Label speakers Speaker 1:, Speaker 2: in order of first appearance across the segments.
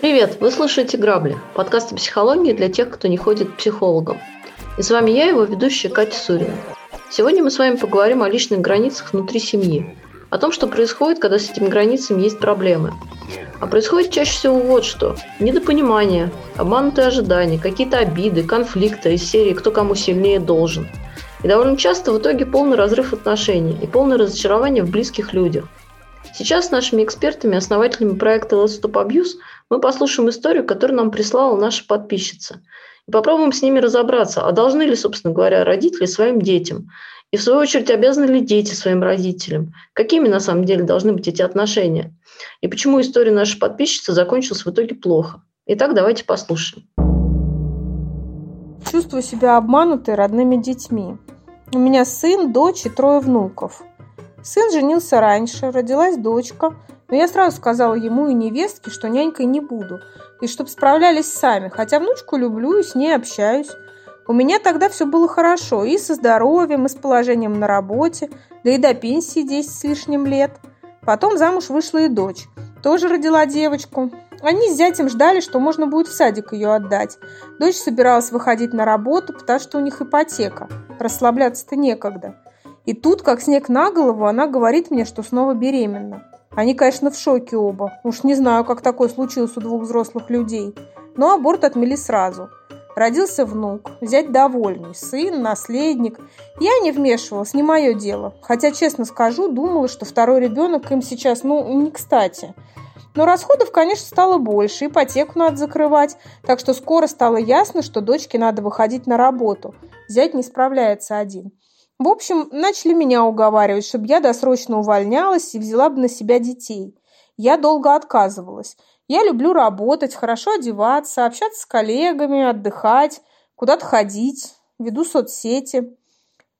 Speaker 1: Привет, вы слушаете «Грабли» – подкаст о психологии для тех, кто не ходит к психологам. И с вами я, его ведущая Катя Сурина. Сегодня мы с вами поговорим о личных границах внутри семьи, о том, что происходит, когда с этими границами есть проблемы. А происходит чаще всего вот что. Недопонимание, обманутые ожидания, какие-то обиды, конфликты из серии «Кто кому сильнее должен». И довольно часто в итоге полный разрыв отношений и полное разочарование в близких людях. Сейчас с нашими экспертами, основателями проекта Let's Stop Abuse, мы послушаем историю, которую нам прислала наша подписчица. И попробуем с ними разобраться, а должны ли, собственно говоря, родители своим детям и, в свою очередь, обязаны ли дети своим родителям? Какими, на самом деле, должны быть эти отношения? И почему история нашей подписчицы закончилась в итоге плохо? Итак, давайте послушаем.
Speaker 2: Чувствую себя обманутой родными детьми. У меня сын, дочь и трое внуков. Сын женился раньше, родилась дочка, но я сразу сказала ему и невестке, что нянькой не буду, и чтоб справлялись сами, хотя внучку люблю и с ней общаюсь. У меня тогда все было хорошо и со здоровьем, и с положением на работе, да и до пенсии 10 с лишним лет. Потом замуж вышла и дочь. Тоже родила девочку. Они с зятем ждали, что можно будет в садик ее отдать. Дочь собиралась выходить на работу, потому что у них ипотека. Расслабляться-то некогда. И тут, как снег на голову, она говорит мне, что снова беременна. Они, конечно, в шоке оба. Уж не знаю, как такое случилось у двух взрослых людей. Но аборт отмели сразу – Родился внук, взять довольный, сын, наследник. Я не вмешивалась, не мое дело. Хотя, честно скажу, думала, что второй ребенок им сейчас, ну, не кстати. Но расходов, конечно, стало больше, ипотеку надо закрывать, так что скоро стало ясно, что дочке надо выходить на работу. Зять не справляется один. В общем, начали меня уговаривать, чтобы я досрочно увольнялась и взяла бы на себя детей. Я долго отказывалась. Я люблю работать, хорошо одеваться, общаться с коллегами, отдыхать, куда-то ходить, веду соцсети.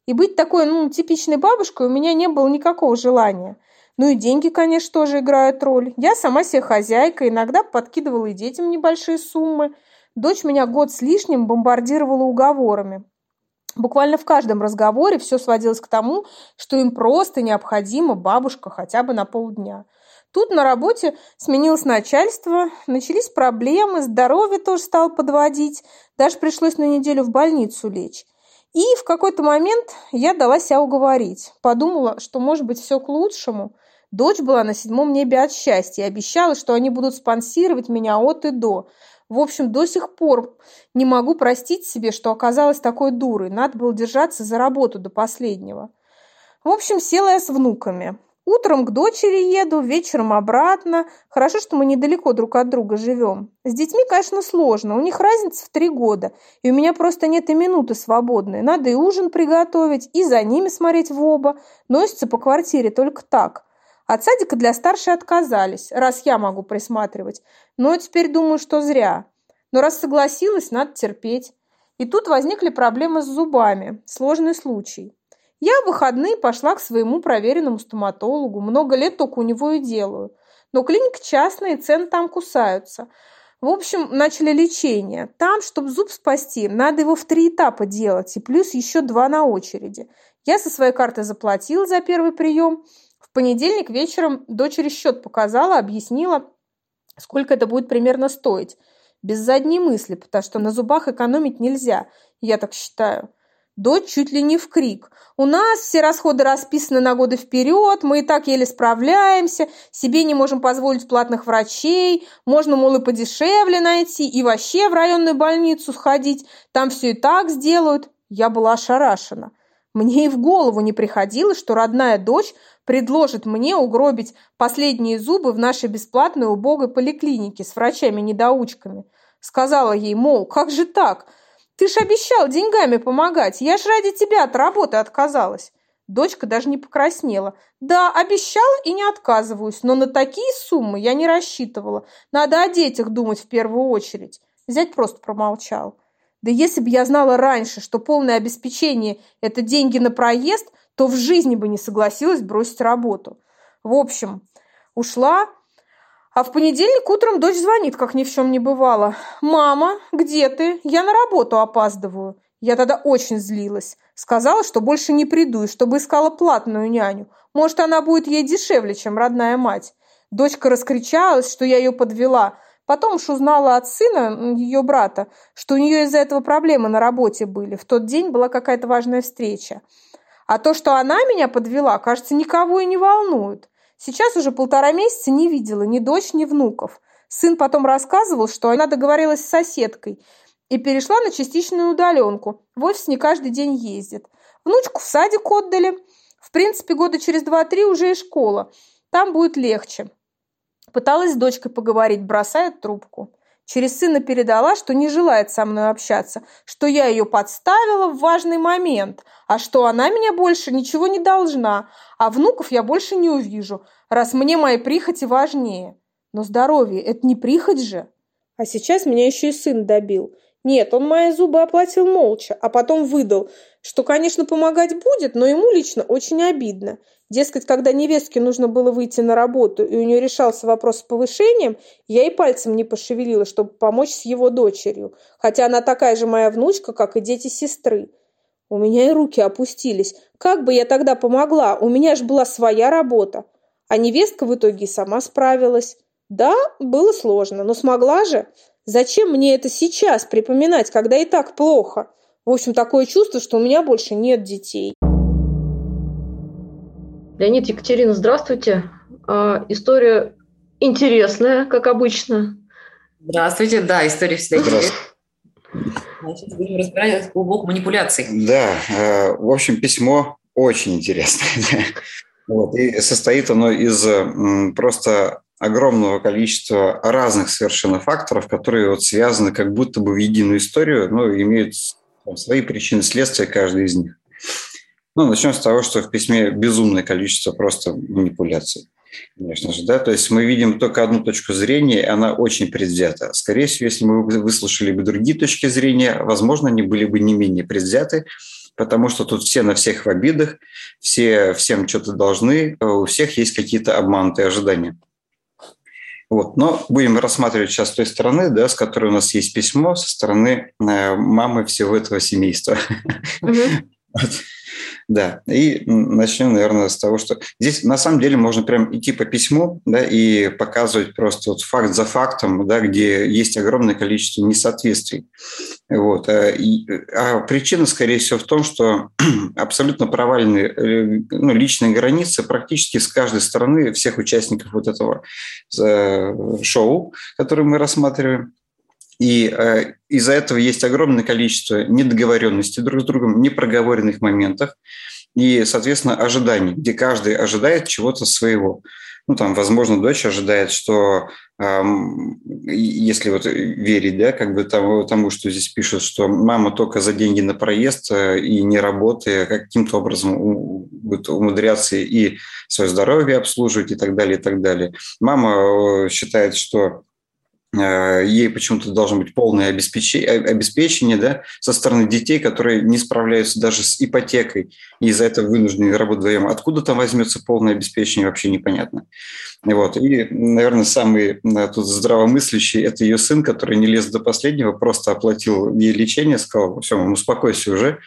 Speaker 2: И быть такой, ну, типичной бабушкой у меня не было никакого желания. Ну и деньги, конечно, тоже играют роль. Я сама себе хозяйка, иногда подкидывала и детям небольшие суммы. Дочь меня год с лишним бомбардировала уговорами. Буквально в каждом разговоре все сводилось к тому, что им просто необходима бабушка хотя бы на полдня – Тут на работе сменилось начальство, начались проблемы, здоровье тоже стало подводить, даже пришлось на неделю в больницу лечь. И в какой-то момент я дала себя уговорить. Подумала, что может быть все к лучшему. Дочь была на седьмом небе от счастья и обещала, что они будут спонсировать меня от и до. В общем, до сих пор не могу простить себе, что оказалась такой дурой. Надо было держаться за работу до последнего. В общем, села я с внуками. Утром к дочери еду, вечером обратно. Хорошо, что мы недалеко друг от друга живем. С детьми, конечно, сложно. У них разница в три года. И у меня просто нет и минуты свободной. Надо и ужин приготовить, и за ними смотреть в оба. Носятся по квартире только так. От садика для старшей отказались, раз я могу присматривать. Но теперь думаю, что зря. Но раз согласилась, надо терпеть. И тут возникли проблемы с зубами. Сложный случай. Я в выходные пошла к своему проверенному стоматологу. Много лет только у него и делаю. Но клиника частная, и цены там кусаются. В общем, начали лечение. Там, чтобы зуб спасти, надо его в три этапа делать, и плюс еще два на очереди. Я со своей карты заплатила за первый прием. В понедельник вечером дочери счет показала, объяснила, сколько это будет примерно стоить. Без задней мысли, потому что на зубах экономить нельзя, я так считаю. Дочь чуть ли не в крик. «У нас все расходы расписаны на годы вперед, мы и так еле справляемся, себе не можем позволить платных врачей, можно, мол, и подешевле найти, и вообще в районную больницу сходить, там все и так сделают». Я была ошарашена. Мне и в голову не приходило, что родная дочь предложит мне угробить последние зубы в нашей бесплатной убогой поликлинике с врачами-недоучками. Сказала ей, мол, как же так? Ты ж обещал деньгами помогать. Я ж ради тебя от работы отказалась. Дочка даже не покраснела. Да, обещала и не отказываюсь, но на такие суммы я не рассчитывала. Надо о детях думать в первую очередь. Зять просто промолчал. Да если бы я знала раньше, что полное обеспечение – это деньги на проезд, то в жизни бы не согласилась бросить работу. В общем, ушла, а в понедельник утром дочь звонит, как ни в чем не бывало. «Мама, где ты? Я на работу опаздываю». Я тогда очень злилась. Сказала, что больше не приду и чтобы искала платную няню. Может, она будет ей дешевле, чем родная мать. Дочка раскричалась, что я ее подвела. Потом уж узнала от сына, ее брата, что у нее из-за этого проблемы на работе были. В тот день была какая-то важная встреча. А то, что она меня подвела, кажется, никого и не волнует. Сейчас уже полтора месяца не видела ни дочь, ни внуков. Сын потом рассказывал, что она договорилась с соседкой и перешла на частичную удаленку. В офис не каждый день ездит. Внучку в садик отдали. В принципе, года через два-три уже и школа. Там будет легче. Пыталась с дочкой поговорить, бросает трубку. Через сына передала, что не желает со мной общаться, что я ее подставила в важный момент, а что она меня больше ничего не должна, а внуков я больше не увижу, раз мне мои прихоти важнее. Но здоровье – это не прихоть же. А сейчас меня еще и сын добил. Нет, он мои зубы оплатил молча, а потом выдал, что, конечно, помогать будет, но ему лично очень обидно. Дескать, когда невестке нужно было выйти на работу, и у нее решался вопрос с повышением, я и пальцем не пошевелила, чтобы помочь с его дочерью, хотя она такая же моя внучка, как и дети сестры. У меня и руки опустились. Как бы я тогда помогла? У меня же была своя работа. А невестка в итоге сама справилась. Да, было сложно, но смогла же. Зачем мне это сейчас припоминать, когда и так плохо? В общем, такое чувство, что у меня больше нет детей.
Speaker 1: Леонид, Екатерина, здравствуйте. А, история интересная, как обычно.
Speaker 3: Здравствуйте, да, история всегда интересная. Значит, будем разбирать глубокую манипуляции.
Speaker 4: Да, э, в общем, письмо очень интересное. Вот, и состоит оно из просто огромного количества разных совершенно факторов, которые вот связаны как будто бы в единую историю, но имеют там, свои причины следствия каждый из них. Ну, начнем с того, что в письме безумное количество просто манипуляций. Конечно же, да, то есть мы видим только одну точку зрения, и она очень предвзята. Скорее всего, если мы выслушали бы другие точки зрения, возможно, они были бы не менее предвзяты, потому что тут все на всех в обидах, все всем что-то должны, у всех есть какие-то обманутые ожидания. Вот. Но будем рассматривать сейчас той стороны, да, с которой у нас есть письмо, со стороны э, мамы всего этого семейства. Да, и начнем, наверное, с того, что здесь на самом деле можно прям идти по письму, да, и показывать просто вот факт за фактом, да, где есть огромное количество несоответствий. Вот. А, и, а причина, скорее всего, в том, что абсолютно провалены э, ну, личные границы практически с каждой стороны всех участников вот этого э, шоу, которое мы рассматриваем. И э, из-за этого есть огромное количество недоговоренностей друг с другом, непроговоренных моментов и, соответственно, ожиданий, где каждый ожидает чего-то своего. Ну, там, возможно, дочь ожидает, что если вот верить, да, как бы тому, тому, что здесь пишут, что мама только за деньги на проезд э, и не работая, каким-то образом будет умудряться и свое здоровье обслуживать и так далее, и так далее. Мама э, считает, что ей почему-то должно быть полное обеспечение, обеспечение да, со стороны детей, которые не справляются даже с ипотекой, и из-за этого вынуждены работать вдвоем. Откуда там возьмется полное обеспечение, вообще непонятно. Вот. И, наверное, самый э, тут здравомыслящий – это ее сын, который не лез до последнего, просто оплатил ей лечение, сказал, все, успокойся уже,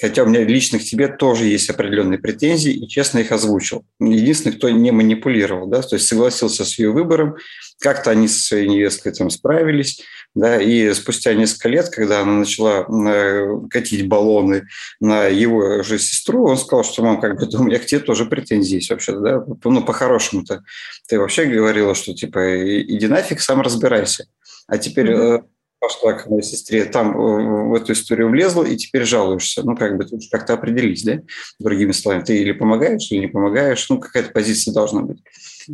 Speaker 4: хотя у меня лично к тебе тоже есть определенные претензии, и честно их озвучил. Единственный, кто не манипулировал, да, то есть согласился с ее выбором, как-то они со своей невесткой там справились, да, и спустя несколько лет, когда она начала э, катить баллоны на его же сестру, он сказал, что, мам, как бы, у меня к тебе тоже претензии есть вообще, да, ну, по-хорошему-то. Ты вообще говорила, что, типа, иди нафиг, сам разбирайся. А теперь mm-hmm пошла к моей сестре, там э, в эту историю влезла, и теперь жалуешься. Ну, как бы тут как-то определись, да? Другими словами, ты или помогаешь, или не помогаешь. Ну, какая-то позиция должна быть.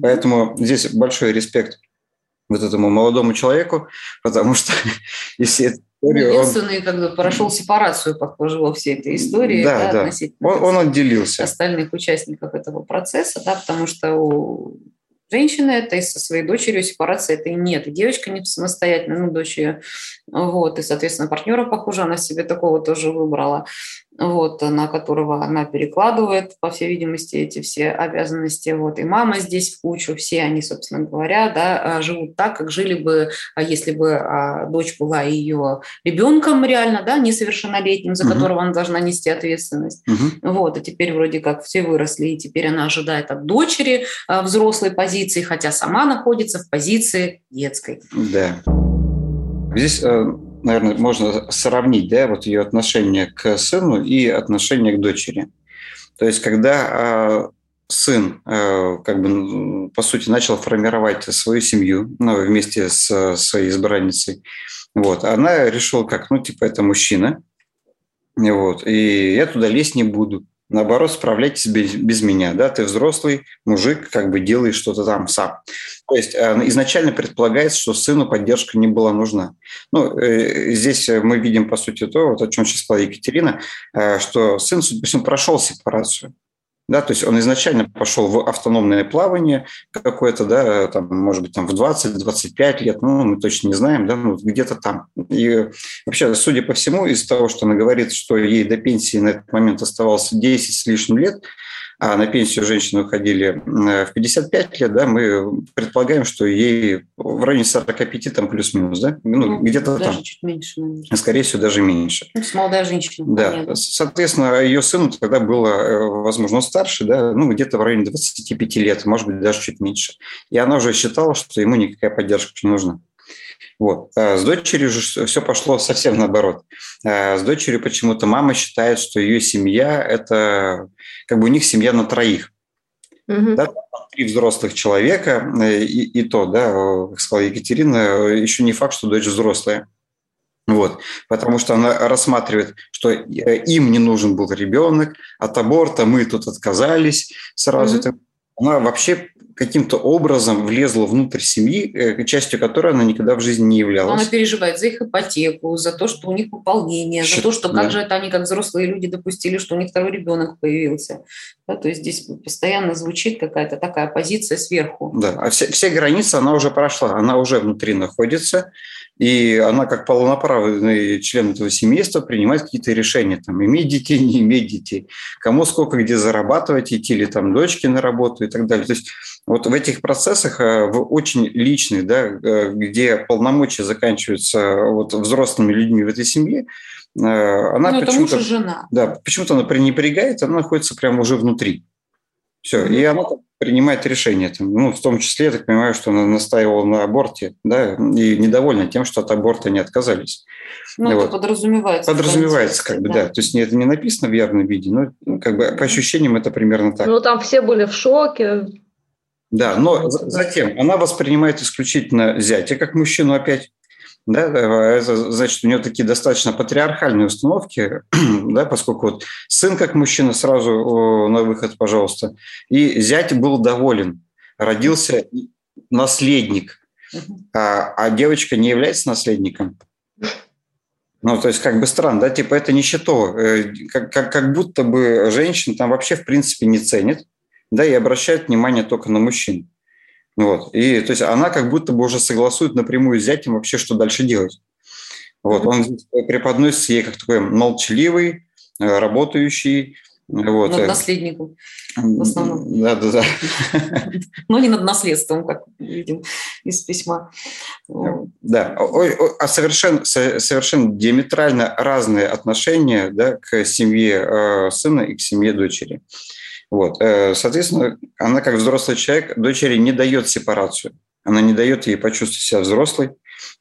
Speaker 4: Поэтому здесь большой респект вот этому молодому человеку, потому что если это
Speaker 3: Единственный, он... как бы прошел сепарацию, похоже, во всей этой истории.
Speaker 4: Да, да. Он, он отделился.
Speaker 3: Остальных участников этого процесса, да, потому что у женщины это и со своей дочерью сепарации это и нет. И девочка не самостоятельно, ну, дочь ее, вот, и, соответственно, партнера, похоже, она себе такого тоже выбрала. Вот, на которого она перекладывает, по всей видимости, эти все обязанности. Вот, и мама здесь в кучу, все они, собственно говоря, да, а, живут так, как жили бы, а, если бы а, дочь была ее ребенком реально, да, несовершеннолетним, за угу. которого она должна нести ответственность. Угу. Вот, и теперь вроде как все выросли, и теперь она ожидает от дочери взрослой позиции, хотя сама находится в позиции детской.
Speaker 4: Да. Здесь э, наверное, можно сравнить, да, вот ее отношение к сыну и отношение к дочери. То есть, когда а, сын, а, как бы, по сути, начал формировать свою семью ну, вместе с своей избранницей, вот, она решила, как, ну, типа, это мужчина, вот, и я туда лезть не буду. Наоборот, справляйтесь без, без меня, да, ты взрослый мужик, как бы делаешь что-то там сам. То есть э, изначально предполагается, что сыну поддержка не была нужна. Ну, э, здесь мы видим, по сути, то, вот о чем сейчас сказала Екатерина, э, что сын, по всему, прошел сепарацию. Да, то есть он изначально пошел в автономное плавание какое-то, да, там, может быть, там в 20-25 лет, ну, мы точно не знаем, да, ну, где-то там. И вообще, судя по всему, из того, что она говорит, что ей до пенсии на этот момент оставалось 10 с лишним лет, а на пенсию женщины уходили э, в 55 лет, да, мы предполагаем, что ей в районе 45 там плюс-минус, да? Ну, ну где-то там.
Speaker 3: чуть меньше,
Speaker 4: наверное. Скорее всего, даже меньше.
Speaker 3: Ну, молодая женщина.
Speaker 4: Да, понятно. соответственно, ее сыну тогда было, э, возможно, старше, да, ну, где-то в районе 25 лет, может быть, даже чуть меньше. И она уже считала, что ему никакая поддержка не нужна. Вот. А с дочерью же все пошло совсем наоборот. А с дочерью почему-то мама считает, что ее семья – это как бы у них семья на троих. Угу. Да, три взрослых человека, э, и, и то, да, как сказала Екатерина, еще не факт, что дочь взрослая. Вот, потому что она рассматривает, что э, им не нужен был ребенок, от аборта мы тут отказались сразу. Mm-hmm. Она вообще каким-то образом влезла внутрь семьи, э, частью которой она никогда в жизни не являлась.
Speaker 3: Она переживает за их ипотеку, за то, что у них пополнение, Щит, за то, что да. как же это они, как взрослые люди, допустили, что у них второй ребенок появился. Да, то есть здесь постоянно звучит какая-то такая позиция сверху.
Speaker 4: Да, а все, все границы она уже прошла, она уже внутри находится, и она как полноправный член этого семейства принимает какие-то решения, там, иметь детей, не иметь детей, кому сколько где зарабатывать, идти ли там дочки на работу и так далее. То есть вот в этих процессах, э, в очень личных, да, э, где полномочия заканчиваются вот взрослыми людьми в этой семье, э, она
Speaker 3: ну, почему-то... жена.
Speaker 4: Да, почему-то она пренебрегает, она находится прямо уже внутри. Все, и она принимает решение. Там, ну, в том числе, я так понимаю, что она настаивала на аборте, да, и недовольна тем, что от аборта не отказались.
Speaker 3: Ну, вот. это подразумевается.
Speaker 4: Подразумевается, как бы, да. да. То есть это не написано в явном виде, но как бы по ощущениям это примерно так.
Speaker 1: Ну, там все были в шоке,
Speaker 4: да, но затем она воспринимает исключительно зятя как мужчину опять. Да, это значит, у нее такие достаточно патриархальные установки, да, поскольку вот сын как мужчина сразу на выход, пожалуйста, и зять был доволен, родился наследник, а, а девочка не является наследником. Ну, то есть, как бы странно, да, типа это нището, э, как, как, как будто бы женщин там вообще в принципе не ценят, да, и обращает внимание только на мужчин. Вот. И то есть она как будто бы уже согласует напрямую с зятем вообще, что дальше делать. Вот. Он преподносится ей как такой молчаливый, э, работающий. Вот.
Speaker 3: Над наследником в основном. Да,
Speaker 4: да, да.
Speaker 3: Но не над наследством, как видим из письма.
Speaker 4: Да, а совершенно, совершенно диаметрально разные отношения да, к семье э, сына и к семье дочери. Вот. Э, соответственно, она как взрослый человек дочери не дает сепарацию. Она не дает ей почувствовать себя взрослой.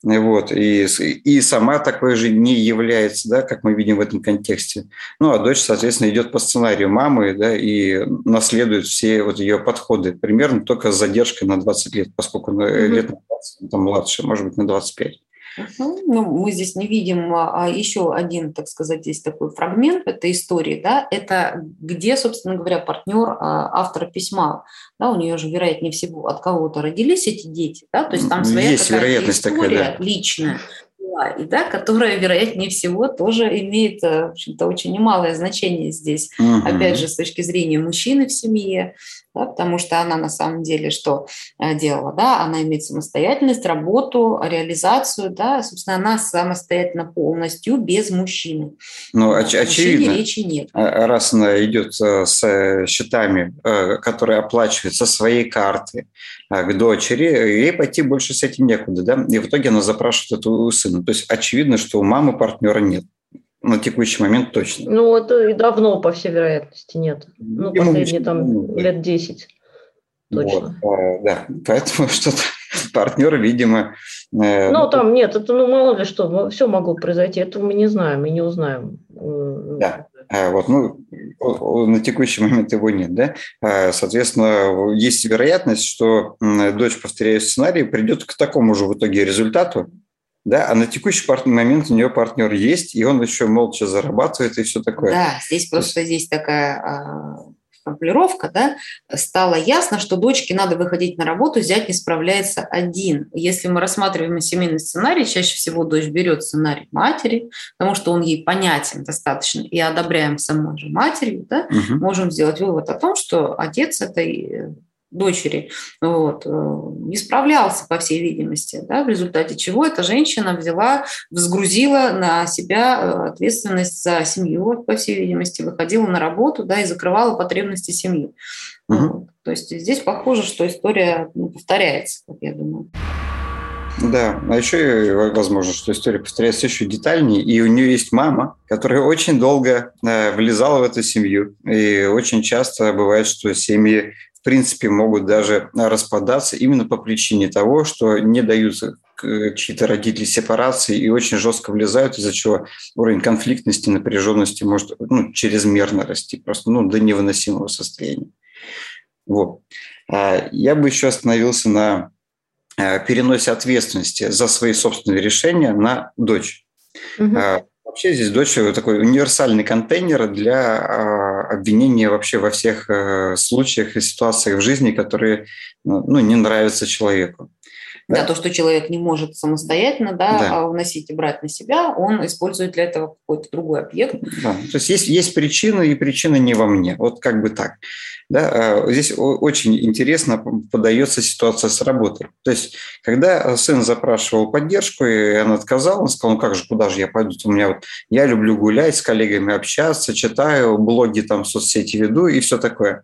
Speaker 4: Вот, и, и сама такой же не является, да, как мы видим в этом контексте. Ну, а дочь, соответственно, идет по сценарию мамы да, и наследует все вот ее подходы. Примерно только с задержкой на 20 лет, поскольку mm-hmm. лет на 20, там младше, может быть, на 25.
Speaker 3: Ну, мы здесь не видим а, а еще один, так сказать, здесь такой фрагмент этой истории, да, это где, собственно говоря, партнер а, автора письма, да, у нее же, вероятнее всего, от кого-то родились эти дети, да, то есть там своя
Speaker 4: есть вероятность
Speaker 3: история
Speaker 4: такая,
Speaker 3: да. личная, и да, которая, вероятнее всего, тоже имеет э, в общем-то, очень немалое значение здесь. Угу. Опять же, с точки зрения мужчины в семье, да, потому что она на самом деле что э, делала, да, она имеет самостоятельность, работу, реализацию, да, собственно, она самостоятельно полностью без мужчины.
Speaker 4: Ну, оч- очевидно. речи нет. А раз она идет э, с э, счетами, которые оплачивает со своей карты к дочери, ей пойти больше с этим некуда, да, и в итоге она запрашивает эту у сына. То есть очевидно, что у мамы партнера нет на текущий момент точно.
Speaker 1: Ну, это и давно, по всей вероятности, нет. Ну, Ему последние там лет 10 точно.
Speaker 4: Вот, да, поэтому что-то партнеры, видимо...
Speaker 1: Э, ну, там нет, это ну мало ли что, все могло произойти, этого мы не знаем и не узнаем.
Speaker 4: Да, а, вот, ну, на текущий момент его нет, да? А, соответственно, есть вероятность, что дочь, повторяя сценарий, придет к такому же в итоге результату, да, а на текущий момент у нее партнер есть, и он еще молча зарабатывает и все такое.
Speaker 3: Да, здесь просто здесь такая а, формулировка, да, стало ясно, что дочке надо выходить на работу, зять не справляется один. Если мы рассматриваем семейный сценарий, чаще всего дочь берет сценарий матери, потому что он ей понятен достаточно, и одобряем самой же матерью, да, угу. можем сделать вывод о том, что отец этой дочери, вот, э, не справлялся, по всей видимости, да, в результате чего эта женщина взяла, взгрузила на себя э, ответственность за семью, по всей видимости, выходила на работу да, и закрывала потребности семьи. Угу. Вот. То есть здесь похоже, что история ну, повторяется, как я думаю.
Speaker 4: Да, а еще возможно, что история повторяется еще детальнее, и у нее есть мама, которая очень долго э, влезала в эту семью, и очень часто бывает, что семьи принципе могут даже распадаться именно по причине того, что не дают чьи-то родители сепарации и очень жестко влезают, из-за чего уровень конфликтности, напряженности может ну, чрезмерно расти, просто ну, до невыносимого состояния. Вот. А я бы еще остановился на э, переносе ответственности за свои собственные решения на дочь. Угу. Вообще здесь дочь такой универсальный контейнер для обвинения вообще во всех э, случаях и ситуациях в жизни, которые ну, ну не нравятся человеку.
Speaker 3: Да. да, то, что человек не может самостоятельно да, да. вносить и брать на себя, он использует для этого какой-то другой объект.
Speaker 4: Да, то есть есть, есть причина, и причина не во мне. Вот как бы так. Да, а, здесь очень интересно подается ситуация с работой. То есть, когда сын запрашивал поддержку, и она отказала, он сказал, ну как же, куда же я пойду? У меня вот, я люблю гулять с коллегами, общаться, читаю, блоги там, соцсети веду и все такое.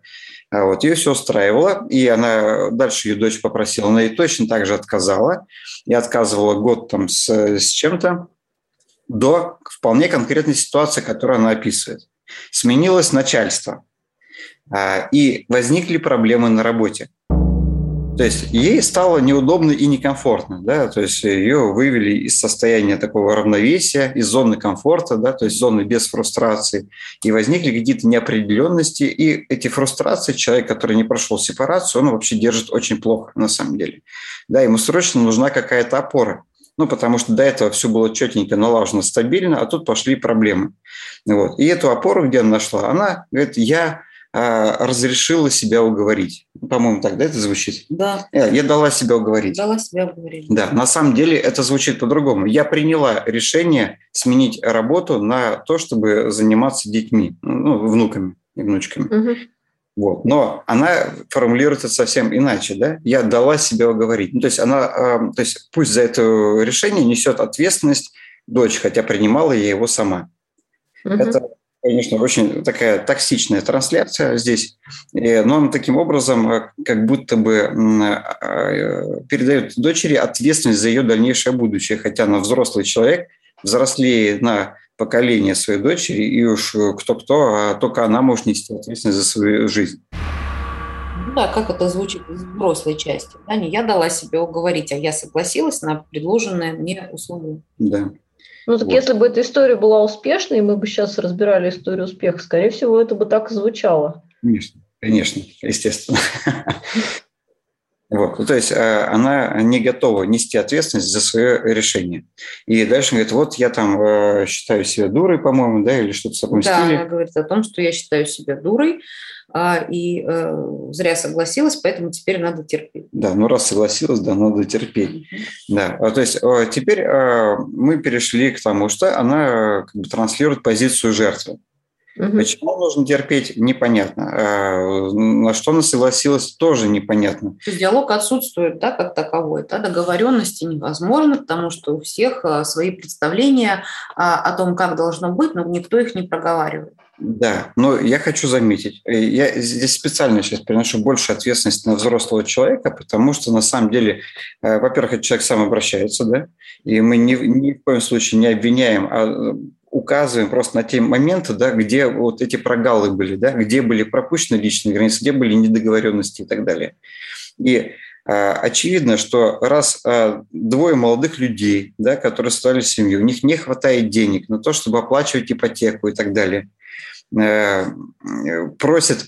Speaker 4: А вот, ее все устраивало, и она дальше ее дочь попросила, она ей точно так же отказала, и отказывала год там с, с чем-то, до вполне конкретной ситуации, которую она описывает. Сменилось начальство, а, и возникли проблемы на работе. То есть ей стало неудобно и некомфортно, да, то есть ее вывели из состояния такого равновесия, из зоны комфорта, да, то есть зоны без фрустрации, и возникли какие-то неопределенности, и эти фрустрации человек, который не прошел сепарацию, он вообще держит очень плохо на самом деле. Да, ему срочно нужна какая-то опора, ну, потому что до этого все было четенько, налажено, стабильно, а тут пошли проблемы. Вот. И эту опору, где она нашла, она говорит, я разрешила себя уговорить. По-моему, так, да, это звучит?
Speaker 3: Да.
Speaker 4: Э, я дала себя уговорить.
Speaker 3: Дала себя уговорить.
Speaker 4: Да, на самом деле это звучит по-другому. Я приняла решение сменить работу на то, чтобы заниматься детьми, ну, внуками и внучками. Угу. Вот. Но она формулируется совсем иначе, да? Я дала себя уговорить. Ну, то есть она, а, то есть пусть за это решение несет ответственность дочь, хотя принимала я его сама. Угу. Это конечно, очень такая токсичная трансляция здесь, но он таким образом э, как будто бы э, передает дочери ответственность за ее дальнейшее будущее, хотя она взрослый человек, взрослее на поколение своей дочери, и уж кто-кто, а только она может нести ответственность за свою жизнь.
Speaker 3: Да, как это звучит из взрослой части. Да, не я дала себе уговорить, а я согласилась на предложенное мне условие.
Speaker 4: Да.
Speaker 1: Ну так вот. если бы эта история была успешной, и мы бы сейчас разбирали историю успеха, скорее всего, это бы так и звучало.
Speaker 4: Конечно, конечно, естественно. Вот, ну, то есть э, она не готова нести ответственность за свое решение. И дальше говорит, вот я там э, считаю себя дурой, по-моему, да, или что-то в таком
Speaker 3: да,
Speaker 4: стиле.
Speaker 3: Да, она говорит о том, что я считаю себя дурой, а, и э, зря согласилась, поэтому теперь надо терпеть.
Speaker 4: Да, ну раз согласилась, да, надо терпеть. Да, а, то есть теперь мы перешли к тому, что она как бы транслирует позицию жертвы. Угу. Почему нужно терпеть, непонятно. А на что она согласилась, тоже непонятно.
Speaker 3: То есть диалог отсутствует, да, как таковой. Да? Договоренности невозможно, потому что у всех а, свои представления а, о том, как должно быть, но никто их не проговаривает.
Speaker 4: Да, но я хочу заметить, э, я здесь специально сейчас переношу больше ответственности на взрослого человека, потому что на самом деле, э, во-первых, этот человек сам обращается, да, и мы ни, ни в коем случае не обвиняем, а указываем просто на те моменты, да, где вот эти прогалы были, да, где были пропущены личные границы, где были недоговоренности и так далее. И э, очевидно, что раз э, двое молодых людей, да, которые стали семью, у них не хватает денег на то, чтобы оплачивать ипотеку и так далее, э, просят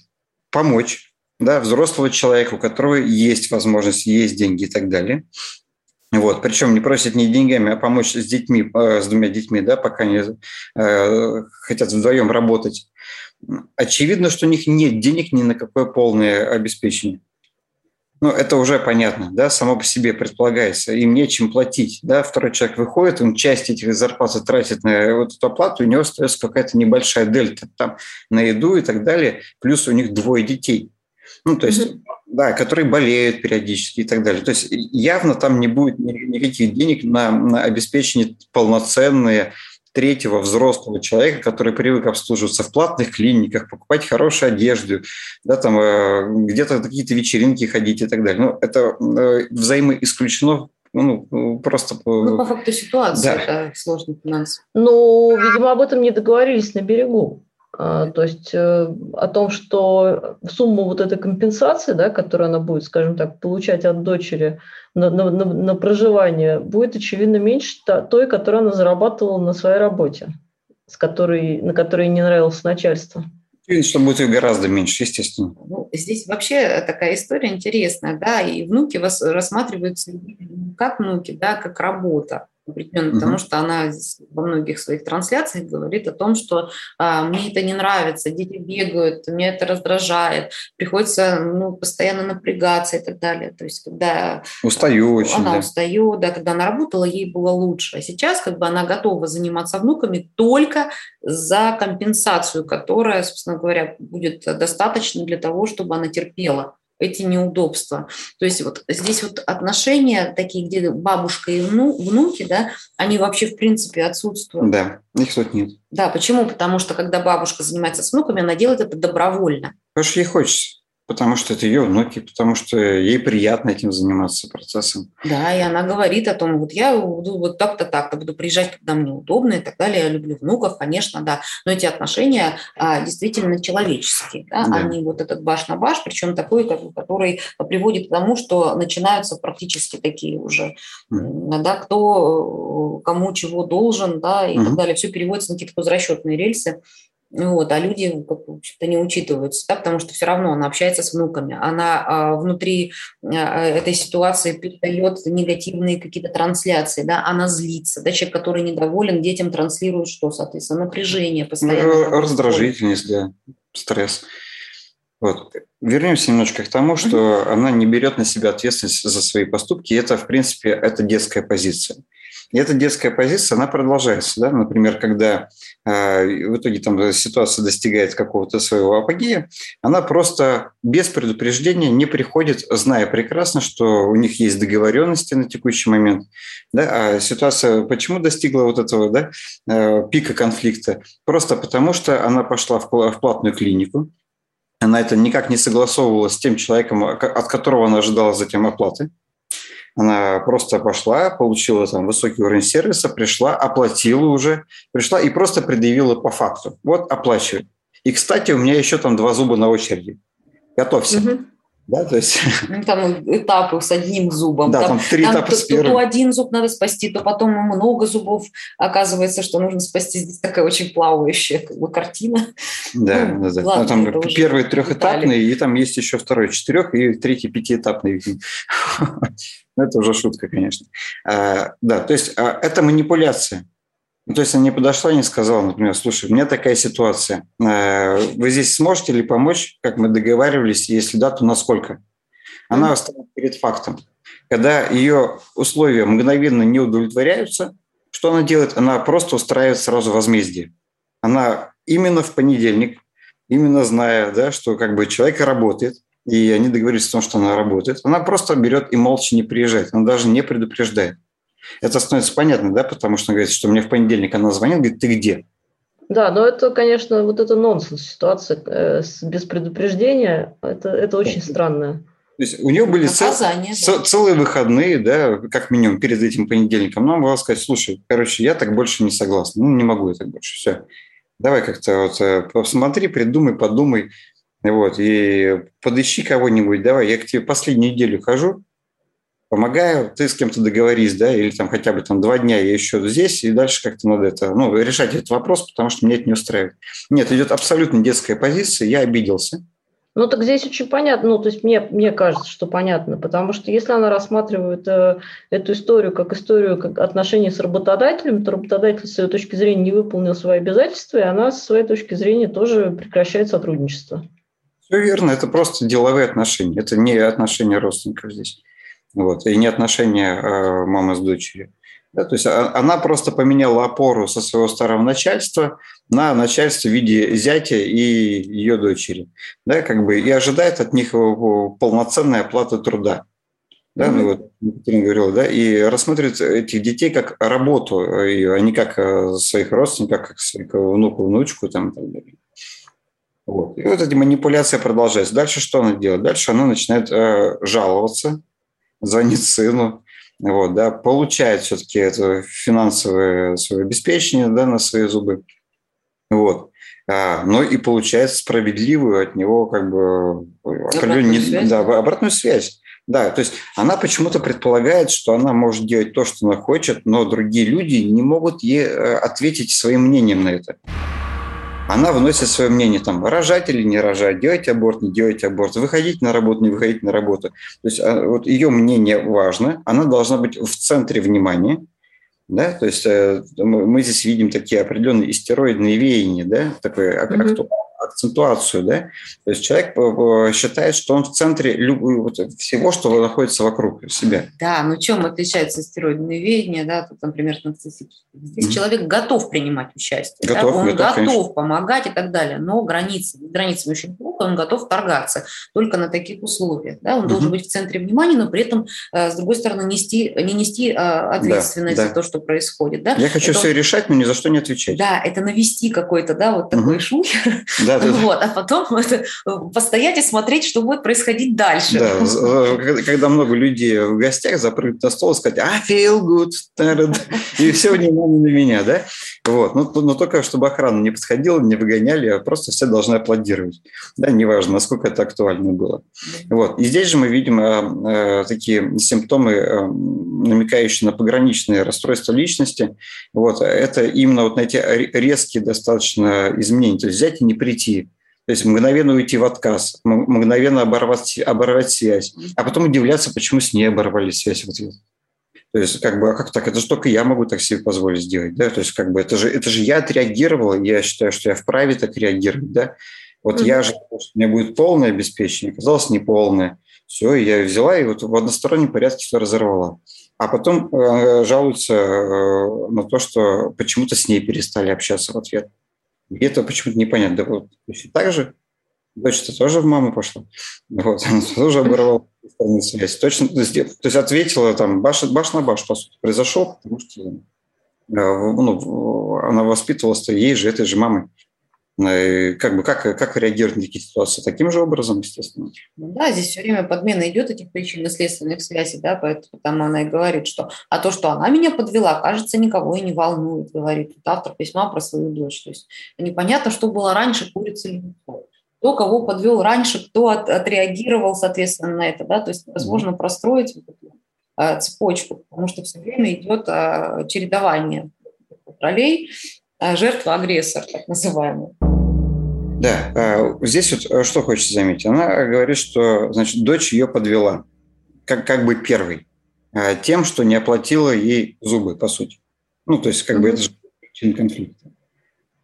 Speaker 4: помочь да, взрослого человека, у которого есть возможность, есть деньги и так далее – вот, причем не просят не деньгами, а помочь с детьми, э, с двумя детьми, да, пока они э, хотят вдвоем работать. Очевидно, что у них нет денег ни на какое полное обеспечение. Ну, это уже понятно, да, само по себе предполагается. Им нечем платить, да. Второй человек выходит, он часть этих зарплаты тратит на вот эту оплату, у него остается какая-то небольшая дельта там на еду и так далее. Плюс у них двое детей. Ну, то есть mm-hmm да, которые болеют периодически и так далее. То есть явно там не будет никаких денег на, на обеспечение полноценные третьего взрослого человека, который привык обслуживаться в платных клиниках, покупать хорошую одежду, да, там э, где-то какие-то вечеринки ходить и так далее. Ну, это э, взаимоисключено ну, просто...
Speaker 3: Ну, по факту ситуации, да. это сложный финанс.
Speaker 1: Ну, видимо, об этом не договорились на берегу. А, то есть э, о том, что сумму вот этой компенсации, да, которую она будет, скажем так, получать от дочери на, на, на, на проживание, будет, очевидно, меньше той, которую она зарабатывала на своей работе, с которой, на которой не нравилось начальство.
Speaker 4: Что будет их гораздо меньше, естественно.
Speaker 3: Ну, здесь вообще такая история интересная, да, и внуки вас рассматриваются как внуки, да, как работа определенно, угу. потому что она во многих своих трансляциях говорит о том, что а, мне это не нравится, дети бегают, меня это раздражает, приходится ну, постоянно напрягаться и так далее. То есть когда
Speaker 4: устаю очень,
Speaker 3: она
Speaker 4: да.
Speaker 3: устает, да, когда она работала, ей было лучше. А сейчас как бы она готова заниматься внуками только за компенсацию, которая, собственно говоря, будет достаточно для того, чтобы она терпела эти неудобства. То есть вот здесь вот отношения такие, где бабушка и вну, внуки, да, они вообще в принципе отсутствуют.
Speaker 4: Да, их тут нет.
Speaker 3: Да, почему? Потому что когда бабушка занимается с внуками, она делает это добровольно.
Speaker 4: Потому что ей хочется потому что это ее внуки, потому что ей приятно этим заниматься процессом.
Speaker 3: Да, и она говорит о том, вот я буду вот так-то, так-то буду приезжать, когда мне удобно и так далее. Я люблю внуков, конечно, да. Но эти отношения а, действительно человеческие, да? да. не вот этот баш на баш, причем такой, как, который приводит к тому, что начинаются практически такие уже, mm. да, кто кому чего должен, да, и mm-hmm. так далее. Все переводится на какие-то возвращенные рельсы. Вот, а люди как, то не учитываются, да, потому что все равно она общается с внуками, она а, внутри а, этой ситуации передает негативные какие-то трансляции, да, она злится, да, человек, который недоволен, детям транслирует что, соответственно, напряжение постоянно.
Speaker 4: Ну, раздражительность, да, стресс. Вот. Вернемся немножко к тому, что mm-hmm. она не берет на себя ответственность за свои поступки. И это, в принципе, это детская позиция. Эта детская позиция, она продолжается. Да? Например, когда э, в итоге там ситуация достигает какого-то своего апогея, она просто без предупреждения не приходит, зная прекрасно, что у них есть договоренности на текущий момент. Да? А ситуация почему достигла вот этого да, э, пика конфликта? Просто потому, что она пошла в платную клинику, она это никак не согласовывала с тем человеком, от которого она ожидала затем оплаты. Она просто пошла, получила там высокий уровень сервиса, пришла, оплатила уже, пришла и просто предъявила по факту. Вот оплачивай. И, кстати, у меня еще там два зуба на очереди. Готовься. Угу.
Speaker 3: Да, то есть... Ну, там этапы с одним зубом.
Speaker 4: Да, там, там три там этапа то, с первым.
Speaker 3: То один зуб надо спасти, то потом много зубов. Оказывается, что нужно спасти. Здесь такая очень плавающая как бы, картина.
Speaker 4: Да, ну, да, да. Ладно, ну, там первый трехэтапный, и там есть еще второй четырех, и третий пятиэтапный. Ну, это уже шутка, конечно. А, да, то есть а, это манипуляция. Ну, то есть она не подошла и не сказала, например, слушай, у меня такая ситуация, а, вы здесь сможете ли помочь, как мы договаривались, если да, то насколько? Она осталась перед фактом. Когда ее условия мгновенно не удовлетворяются, что она делает? Она просто устраивает сразу возмездие. она именно в понедельник, именно зная, да, что как бы человек работает, и они договорились о том, что она работает, она просто берет и молча не приезжает, она даже не предупреждает. Это становится понятно, да, потому что она говорит, что мне в понедельник она звонит, говорит, ты где?
Speaker 1: Да, но это, конечно, вот это нонсенс ситуация э, без предупреждения, это, это очень странно.
Speaker 4: То есть у нее были цел, да. целые выходные, да, как минимум перед этим понедельником. Нам могла сказать, слушай, короче, я так больше не согласна, ну не могу я так больше, все. Давай как-то вот э, посмотри, придумай, подумай, вот, и подыщи кого-нибудь, давай, я к тебе последнюю неделю хожу, помогаю, ты с кем-то договорись, да, или там хотя бы там два дня я еще здесь, и дальше как-то надо это, ну, решать этот вопрос, потому что меня это не устраивает. Нет, идет абсолютно детская позиция, я обиделся.
Speaker 1: Ну, так здесь очень понятно, ну, то есть мне, мне кажется, что понятно, потому что если она рассматривает э, эту историю как историю как отношений с работодателем, то работодатель с своей точки зрения не выполнил свои обязательства, и она с своей точки зрения тоже прекращает сотрудничество.
Speaker 4: Все верно, это просто деловые отношения, это не отношения родственников здесь. Вот, и не отношения э, мамы с дочерью. Да, то есть а, она просто поменяла опору со своего старого начальства на начальство в виде зятя и ее дочери. Да, как бы, и ожидает от них полноценной оплаты труда. Да, mm-hmm. ну, вот, Екатерина говорила, да, и рассматривает этих детей как работу, а не как э, своих родственников, как своих внуку, внучку там, и так далее. Вот. И вот эти манипуляции продолжаются. Дальше что она делает? Дальше она начинает э, жаловаться звонит сыну, вот, да, получает все-таки это финансовое свое обеспечение да, на свои зубы. Вот. А, но и получает справедливую от него как бы обратную связь. Да, обратную связь. Да, то есть она почему-то предполагает, что она может делать то, что она хочет, но другие люди не могут ей э, ответить своим мнением на это она вносит свое мнение, там, рожать или не рожать, делать аборт, не делать аборт, выходить на работу, не выходить на работу. То есть а, вот ее мнение важно, она должна быть в центре внимания, да, то есть э, мы здесь видим такие определенные истероидные веяния, да, такой mm-hmm акцентуацию, да? То есть человек э, считает, что он в центре всего, что находится вокруг себя.
Speaker 3: Да, но чем отличается стероидное веяние, да, тут, например, нарциссическое? Здесь mm-hmm. человек готов принимать участие, готов, да? он готов, готов помогать и так далее, но границы, границы очень плохо, он готов торгаться только на таких условиях, да, он mm-hmm. должен быть в центре внимания, но при этом, э, с другой стороны, нести, не нести ответственность да, за то, что происходит, да.
Speaker 4: Я хочу это, все решать, но ни за что не отвечать.
Speaker 3: Да, это навести какой-то, да, вот такой mm-hmm. шухер, да, да, вот, а потом постоять и смотреть, что будет происходить дальше. Да,
Speaker 4: э, когда много людей в гостях запрыгнуть на стол и сказать «I feel good», и все внимание на меня, да? Вот. Но, но только чтобы охрана не подходила, не выгоняли, а просто все должны аплодировать. Да, неважно, насколько это актуально было. Вот. И здесь же мы видим э, э, такие симптомы, э, намекающие на пограничные расстройства личности. Вот. Это именно вот на эти резкие достаточно изменения. То есть взять и не прийти. То есть мгновенно уйти в отказ, мгновенно оборвать, оборвать связь, а потом удивляться, почему с ней оборвали связь в ответ. То есть, как бы, а как так? Это же только я могу так себе позволить сделать, да? То есть, как бы, это же, это же я отреагировал, я считаю, что я вправе так реагировать, да? Вот mm-hmm. я же, у меня будет полное обеспечение, оказалось неполное. Все, я взяла и вот в одностороннем порядке все разорвала. А потом э, жалуются э, на то, что почему-то с ней перестали общаться в ответ. И это почему-то непонятно. Да вот так же дочь-то тоже в маму пошла. Вот, она тоже оборвала связь. Точно, то есть, то есть ответила там баш, баш на баш, по сути, произошел, потому что э, ну, она воспитывалась ей же, этой же мамой. Э, как бы как, как реагировать на такие ситуации? Таким же образом, естественно.
Speaker 3: Ну, да, здесь все время подмена идет этих причинно-следственных связей, да, поэтому там она и говорит, что а то, что она меня подвела, кажется, никого и не волнует, говорит автор письма про свою дочь. То есть непонятно, что было раньше, курица или яйцо кто кого подвел раньше, кто от, отреагировал, соответственно, на это, да, то есть возможно простроить вот эту а, цепочку, потому что все время идет а, чередование ролей жертва-агрессор, так называемый.
Speaker 4: Да, а, здесь вот а, что хочется заметить. Она говорит, что, значит, дочь ее подвела, как, как бы первый, а, тем, что не оплатила ей зубы, по сути. Ну, то есть, как mm-hmm. бы это же причина конфликта.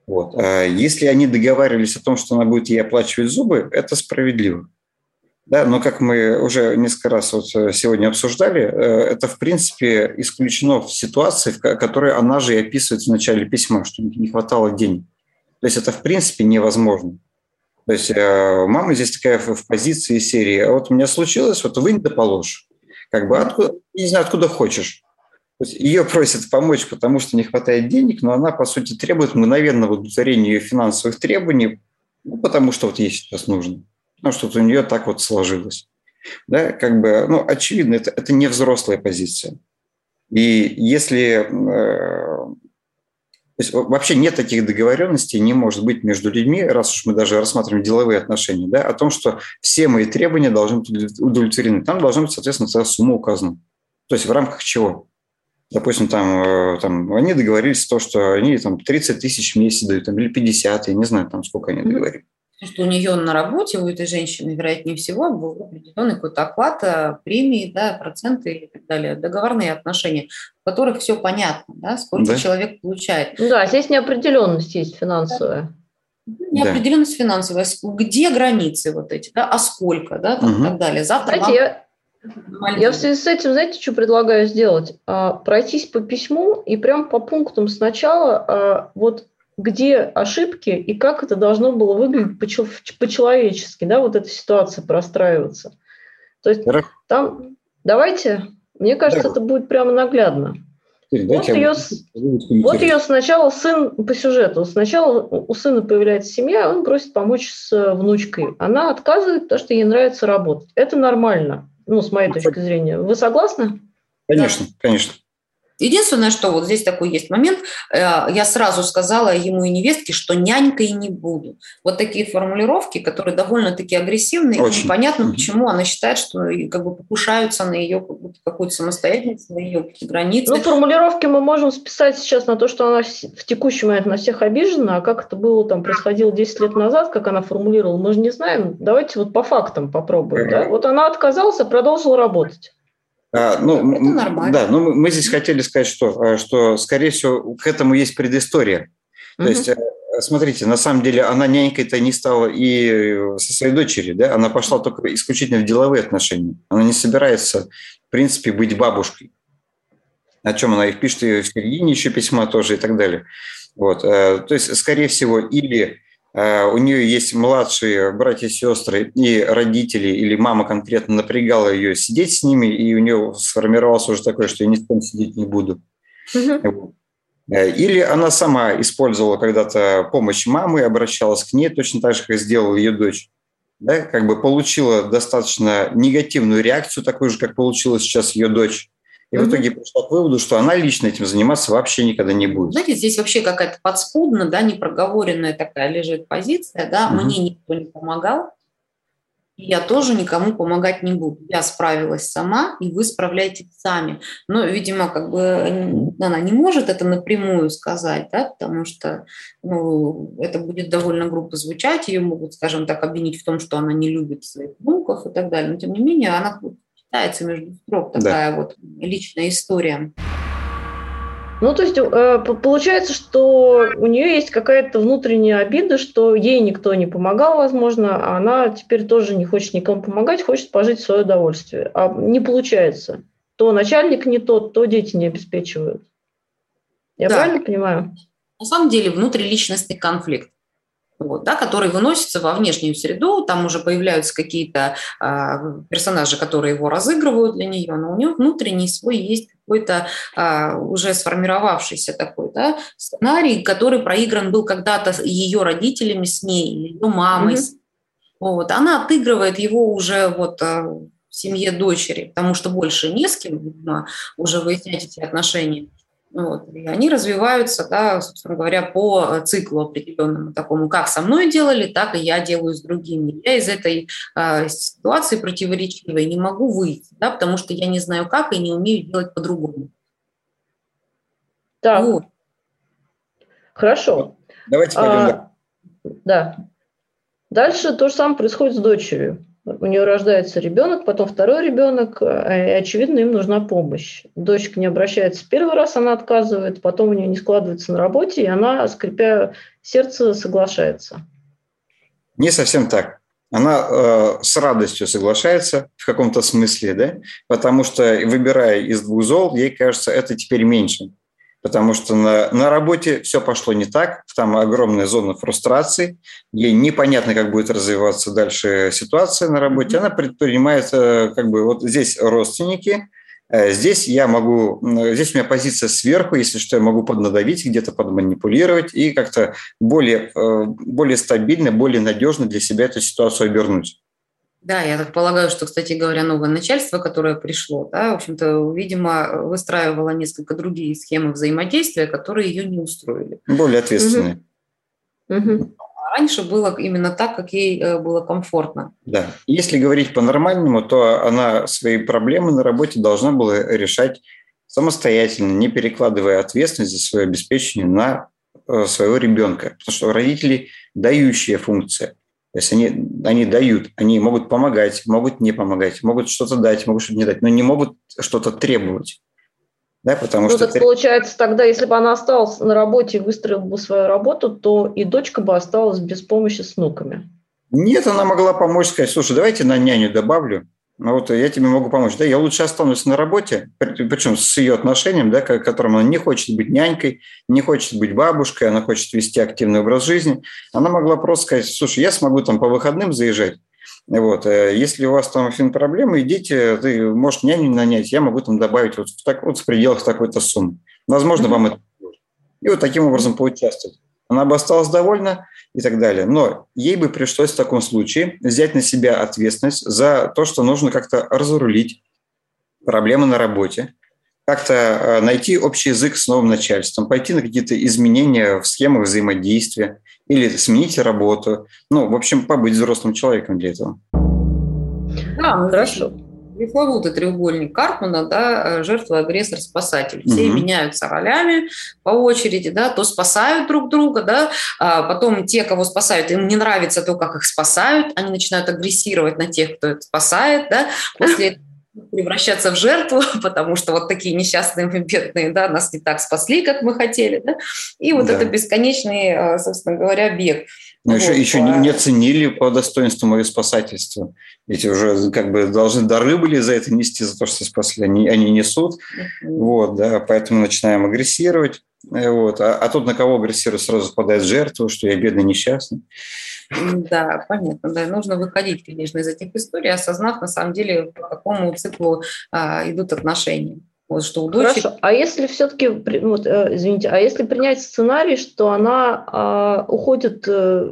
Speaker 4: Вот. А если они договаривались о том, что она будет ей оплачивать зубы, это справедливо. Да, но как мы уже несколько раз вот э, сегодня обсуждали, э, это в принципе исключено в ситуации, в которой она же и описывает в начале письма, что не хватало денег. То есть это в принципе невозможно. То есть э, мама здесь такая в позиции серии, а вот у меня случилось, вот вынь да положь. Как бы откуда, не знаю, откуда хочешь. Ее просят помочь, потому что не хватает денег, но она, по сути, требует мгновенного удовлетворения ее финансовых требований, ну, потому что вот ей сейчас нужно. Потому что вот у нее так вот сложилось. Да, как бы, ну, очевидно, это, это не взрослая позиция. И если э, есть вообще нет таких договоренностей, не может быть между людьми, раз уж мы даже рассматриваем деловые отношения, да, о том, что все мои требования должны быть удовлетворены. Там должна быть, соответственно, целая сумма указана. То есть в рамках чего? Допустим, там, э, там они договорились то, что они там 30 тысяч в месяц дают, там, или 50, я не знаю, там сколько они договорились
Speaker 3: что у нее на работе, у этой женщины, вероятнее всего, был определенный какой-то оклад, э, премии, да, проценты и так далее, договорные отношения, в которых все понятно, да, сколько да. человек получает.
Speaker 1: Ну да, здесь неопределенность есть финансовая.
Speaker 3: Неопределенность да. финансовая. Где границы вот эти, да, а сколько, да, там, угу. и так далее.
Speaker 1: Завтра Знаете, я... Я в связи с этим, знаете, что предлагаю сделать? А, пройтись по письму и прям по пунктам сначала а, вот где ошибки и как это должно было выглядеть по-человечески, да, вот эта ситуация простраиваться. То есть там, давайте, мне кажется, да. это будет прямо наглядно. Вот ее, вот ее сначала сын по сюжету. Сначала у сына появляется семья, он просит помочь с внучкой. Она отказывает, потому что ей нравится работать. Это нормально, ну, с моей точки зрения. Вы согласны?
Speaker 4: Конечно, конечно.
Speaker 3: Единственное, что вот здесь такой есть момент, э, я сразу сказала ему и невестке, что нянькой не буду. Вот такие формулировки, которые довольно-таки агрессивные, Очень. и непонятно, почему она считает, что как бы покушаются на ее какую-то самостоятельность, на ее границы.
Speaker 1: Ну, формулировки мы можем списать сейчас на то, что она в текущий момент на всех обижена, а как это было там, происходило 10 лет назад, как она формулировала, мы же не знаем. Давайте вот по фактам попробуем. Да? Вот она отказалась, продолжила работать.
Speaker 4: А, ну, это нормально. Да, ну мы здесь хотели сказать, что, а, что, скорее всего, к этому есть предыстория. То угу. есть, э, смотрите, на самом деле она нянькой-то не стала и со своей дочерью, да, она пошла только исключительно в деловые отношения. Она не собирается, в принципе, быть бабушкой. О чем она их пишет и в середине еще письма тоже и так далее. Вот. Э, то есть, скорее всего, или Э, у нее есть младшие братья и сестры, и родители или мама конкретно напрягала ее сидеть с ними, и у нее сформировался уже такое, что я ни с кем сидеть не буду. Угу. Или она сама использовала когда-то помощь мамы, обращалась к ней точно так же, как сделала ее дочь. Да, как бы получила достаточно негативную реакцию, такую же, как получила сейчас ее дочь. И в итоге пришла к выводу, что она лично этим заниматься вообще никогда не будет.
Speaker 3: Знаете, здесь вообще какая-то подспудная, да, непроговоренная такая лежит позиция, да, угу. мне никто не помогал, и я тоже никому помогать не буду. Я справилась сама, и вы справляетесь сами. Но, видимо, как бы она не может это напрямую сказать, да, потому что ну, это будет довольно грубо звучать, ее могут, скажем так, обвинить в том, что она не любит своих внуков и так далее. Но, тем не менее, она читается между строк такая да. вот личная история.
Speaker 1: Ну, то есть э, получается, что у нее есть какая-то внутренняя обида, что ей никто не помогал, возможно, а она теперь тоже не хочет никому помогать, хочет пожить в свое удовольствие. А не получается. То начальник не тот, то дети не обеспечивают. Я да. правильно понимаю?
Speaker 3: На самом деле внутриличностный конфликт вот, да, который выносится во внешнюю среду, там уже появляются какие-то э, персонажи, которые его разыгрывают для нее, но у нее внутренний свой есть какой-то э, уже сформировавшийся такой да, сценарий, который проигран был когда-то ее родителями с ней, ее мамой. Mm-hmm. Вот, она отыгрывает его уже вот э, в семье дочери, потому что больше не с кем, видимо, уже выяснять эти отношения. Вот. И они развиваются, да, собственно говоря, по циклу определенному такому, как со мной делали, так и я делаю с другими. Я из этой э, ситуации противоречивой не могу выйти, да, потому что я не знаю как и не умею делать по-другому.
Speaker 1: Так. Вот. Хорошо.
Speaker 4: Давайте пойдем. А,
Speaker 1: да. Дальше то же самое происходит с дочерью у нее рождается ребенок, потом второй ребенок, э, и, очевидно, им нужна помощь. Дочка не обращается первый раз, она отказывает, потом у нее не складывается на работе, и она, скрипя сердце, соглашается.
Speaker 4: Не совсем так. Она э, с радостью соглашается в каком-то смысле, да, потому что, выбирая из двух зол, ей кажется, это теперь меньше. Потому что на, на работе все пошло не так, там огромная зона фрустрации, ей непонятно, как будет развиваться дальше ситуация на работе, она предпринимает, э, как бы, вот здесь родственники, э, Здесь я могу, здесь у меня позиция сверху, если что, я могу поднадавить, где-то подманипулировать и как-то более, э, более стабильно, более надежно для себя эту ситуацию обернуть.
Speaker 3: Да, я так полагаю, что, кстати говоря, новое начальство, которое пришло, да, в общем-то, видимо, выстраивало несколько другие схемы взаимодействия, которые ее не устроили.
Speaker 4: Более ответственные.
Speaker 3: Угу. Раньше было именно так, как ей э, было комфортно.
Speaker 4: Да. Если говорить по-нормальному, то она свои проблемы на работе должна была решать самостоятельно, не перекладывая ответственность за свое обеспечение на э, своего ребенка. Потому что у родителей дающая функция. То есть они, они дают, они могут помогать, могут не помогать, могут что-то дать, могут что-то не дать, но не могут что-то требовать.
Speaker 1: Да, потому ну, что так получается, тогда, если бы она осталась на работе и выстроила бы свою работу, то и дочка бы осталась без помощи с внуками.
Speaker 4: Нет, она могла помочь, сказать, слушай, давайте на няню добавлю, ну вот я тебе могу помочь. Да, я лучше останусь на работе, причем с ее отношением, да, которым она не хочет быть нянькой, не хочет быть бабушкой, она хочет вести активный образ жизни. Она могла просто сказать, слушай, я смогу там по выходным заезжать, вот. Э, если у вас там фин проблемы, идите, ты можешь няню нанять, я могу там добавить вот в, так, вот в пределах такой-то суммы. Возможно, mm-hmm. вам это И вот таким образом поучаствовать. Она бы осталась довольна, и так далее. Но ей бы пришлось в таком случае взять на себя ответственность за то, что нужно как-то разрулить проблемы на работе, как-то э, найти общий язык с новым начальством, пойти на какие-то изменения в схемах взаимодействия или сменить работу. Ну, в общем, побыть взрослым человеком для этого.
Speaker 3: Да, ну, хорошо пресловутый треугольник Карпмана, да, э, жертва, агрессор, спасатель. Все угу. меняются ролями по очереди, да, то спасают друг друга, да, а потом те, кого спасают, им не нравится то, как их спасают, они начинают агрессировать на тех, кто их спасает, да, после этого превращаться в жертву, потому что вот такие несчастные мы бедные, да, нас не так спасли, как мы хотели, да, и вот да. это бесконечный, э, собственно говоря, бег.
Speaker 4: Но вот. еще, еще не, не оценили по достоинству мое спасательство. Эти уже как бы должны дары были за это нести, за то, что спасли. Они, они несут. Uh-huh. Вот, да, поэтому начинаем агрессировать. Э, вот. А, а тут на кого агрессирует, сразу попадает жертва, что я бедный, несчастный.
Speaker 3: Да, понятно. Да, нужно выходить, конечно, из этих историй, осознав на самом деле, по какому циклу а, идут отношения.
Speaker 1: Вот что у дочери... Хорошо. А если все-таки, вот, э, извините, а если принять сценарий, что она а, уходит а,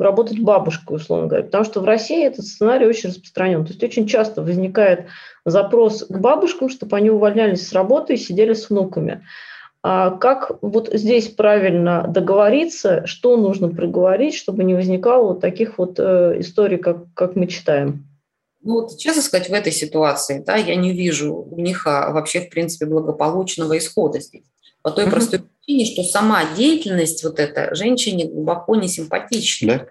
Speaker 1: работать бабушкой, условно говоря, потому что в России этот сценарий очень распространен. То есть очень часто возникает запрос к бабушкам, чтобы они увольнялись с работы и сидели с внуками. А как вот здесь правильно договориться, что нужно проговорить, чтобы не возникало вот таких вот э, историй, как, как мы читаем?
Speaker 3: Ну, вот, честно сказать, в этой ситуации да, я не вижу у них а, вообще, в принципе, благополучного исхода здесь. По той mm-hmm. простой причине, что сама деятельность вот эта женщине глубоко не симпатична. Да?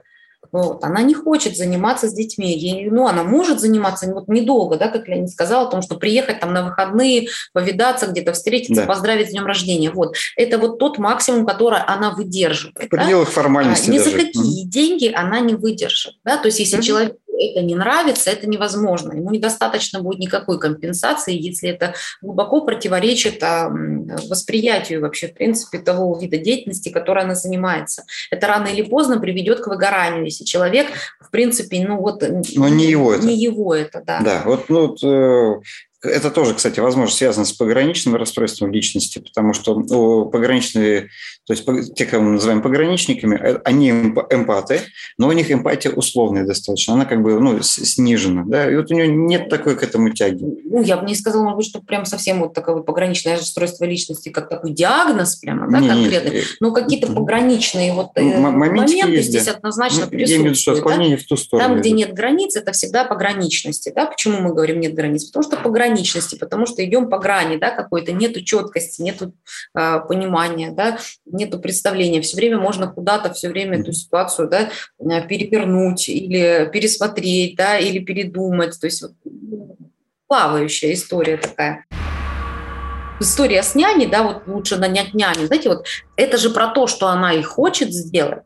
Speaker 3: Вот. Она не хочет заниматься с детьми. Ей, ну, она может заниматься вот недолго, да, как Леонид сказал, о том, что приехать там на выходные, повидаться где-то, встретиться, да. поздравить с днем рождения. Вот. Это вот тот максимум, который она выдерживает. В
Speaker 4: пределах да? формальности.
Speaker 3: А, ни за какие mm. деньги она не выдержит. Да? То есть если mm. человек это не нравится, это невозможно. Ему недостаточно будет никакой компенсации, если это глубоко противоречит а, восприятию вообще, в принципе, того вида деятельности, которой она занимается. Это рано или поздно приведет к выгоранию, если человек, в принципе, ну вот...
Speaker 4: Но не его это.
Speaker 3: Не его это, да.
Speaker 4: Да, вот, ну, вот, э, это тоже, кстати, возможно, связано с пограничным расстройством личности, потому что ну, пограничные, то есть те, кого мы называем пограничниками, э, они эмпаты, но у них эмпатия условная достаточно, она как бы ну, снижена, да, и вот у нее нет такой к этому тяги.
Speaker 3: Ну, я бы не сказала, может быть, что прям совсем вот такое пограничное расстройство личности, как такой диагноз прямо, да, конкретный, не, но какие-то пограничные вот э, моменты есть, здесь да. однозначно ну, присутствуют. Я имею в виду, что отклонение да? в ту сторону. Там, где нет границ, это всегда пограничности, да, почему мы говорим нет границ? Потому что пограничность пограничности, потому что идем по грани, да, какой-то, нету четкости, нету э, понимания, да, нету представления. Все время можно куда-то, все время эту ситуацию, да, э, перепернуть или пересмотреть, да, или передумать. То есть вот, плавающая история такая история с няней, да, вот лучше нанять няню, знаете, вот это же про то, что она и хочет сделать.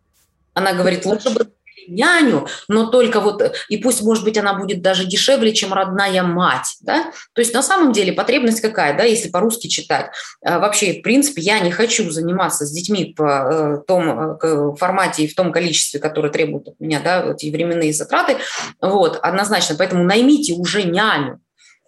Speaker 3: Она говорит, лучше бы няню, но только вот, и пусть, может быть, она будет даже дешевле, чем родная мать, да, то есть на самом деле потребность какая, да, если по-русски читать, а, вообще, в принципе, я не хочу заниматься с детьми в э, том э, формате и в том количестве, которое требует от меня, да, эти временные затраты, вот, однозначно, поэтому наймите уже няню,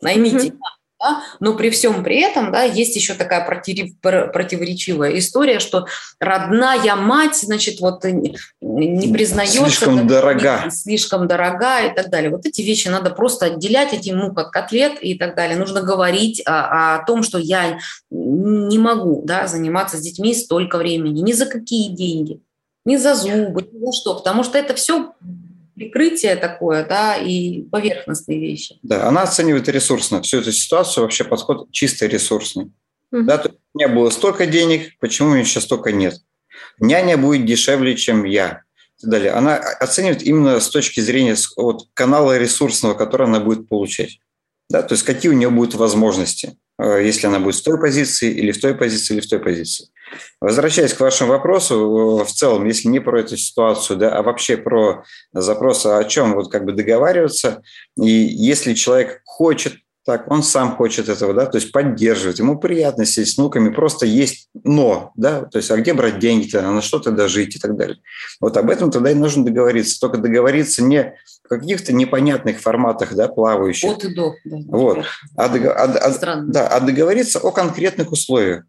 Speaker 3: наймите mm-hmm да? но при всем при этом да, есть еще такая противоречивая история, что родная мать, значит, вот не признается.
Speaker 4: Слишком дорога.
Speaker 3: Слишком дорога и так далее. Вот эти вещи надо просто отделять, эти ему как котлет и так далее. Нужно говорить о, о том, что я не могу да, заниматься с детьми столько времени, ни за какие деньги, ни за зубы, ни за что, потому что это все прикрытие такое, да, и поверхностные вещи.
Speaker 4: Да, она оценивает ресурсно всю эту ситуацию, вообще подход чисто ресурсный. Mm-hmm. Да, то у меня было столько денег, почему у меня сейчас столько нет? Няня будет дешевле, чем я. И далее. Она оценивает именно с точки зрения вот, канала ресурсного, который она будет получать. Да, то есть какие у нее будут возможности, если она будет с той позиции или в той позиции или в той позиции. Возвращаясь к вашему вопросу, в целом, если не про эту ситуацию, да, а вообще про запрос, о чем вот как бы договариваться, и если человек хочет так, он сам хочет этого, да, то есть поддерживает, ему приятно сидеть с внуками, просто есть но, да, то есть а где брать деньги-то, а на что тогда жить и так далее. Вот об этом тогда и нужно договориться, только договориться не в каких-то непонятных форматах, да, плавающих.
Speaker 3: От и до. Да,
Speaker 4: вот, а, а, а, да, а договориться о конкретных условиях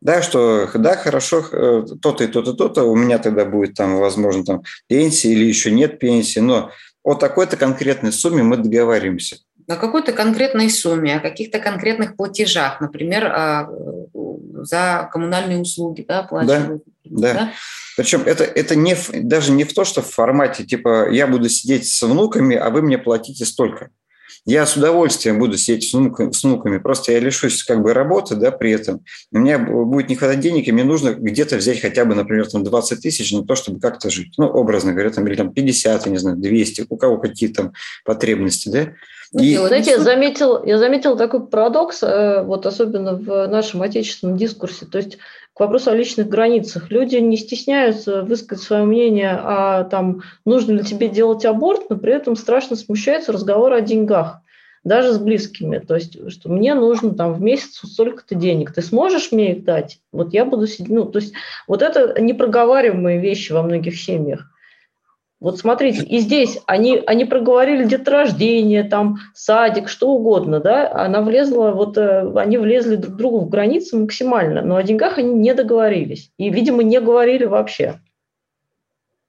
Speaker 4: да, что да, хорошо, э, то-то и то-то, то-то, у меня тогда будет там, возможно, там пенсия или еще нет пенсии, но о такой-то конкретной сумме мы договариваемся.
Speaker 3: На какой-то конкретной сумме, о каких-то конкретных платежах, например, а, за коммунальные услуги, да,
Speaker 4: оплачивают. Да, да. да? Причем это, это не, даже не в то, что в формате, типа, я буду сидеть с внуками, а вы мне платите столько. Я с удовольствием буду сидеть с внуками, с внуками, просто я лишусь как бы работы, да, при этом. У меня будет не хватать денег, и мне нужно где-то взять хотя бы, например, там 20 тысяч на то, чтобы как-то жить. Ну, образно говоря, там, или там 50, я не знаю, 200, у кого какие там потребности, да.
Speaker 1: Ну, и... Знаете, я заметил, я заметил такой парадокс, э, вот особенно в нашем отечественном дискурсе. То есть к вопросу о личных границах. Люди не стесняются высказать свое мнение о том, нужно ли тебе делать аборт, но при этом страшно смущается разговор о деньгах, даже с близкими. То есть, что мне нужно там в месяц столько-то денег. Ты сможешь мне их дать? Вот я буду сидеть. Ну, то есть, вот это непроговариваемые вещи во многих семьях. Вот смотрите, и здесь они, они проговорили деторождение, там, садик, что угодно, да, она влезла, вот э, они влезли друг другу в границы максимально, но о деньгах они не договорились. И, видимо, не говорили вообще.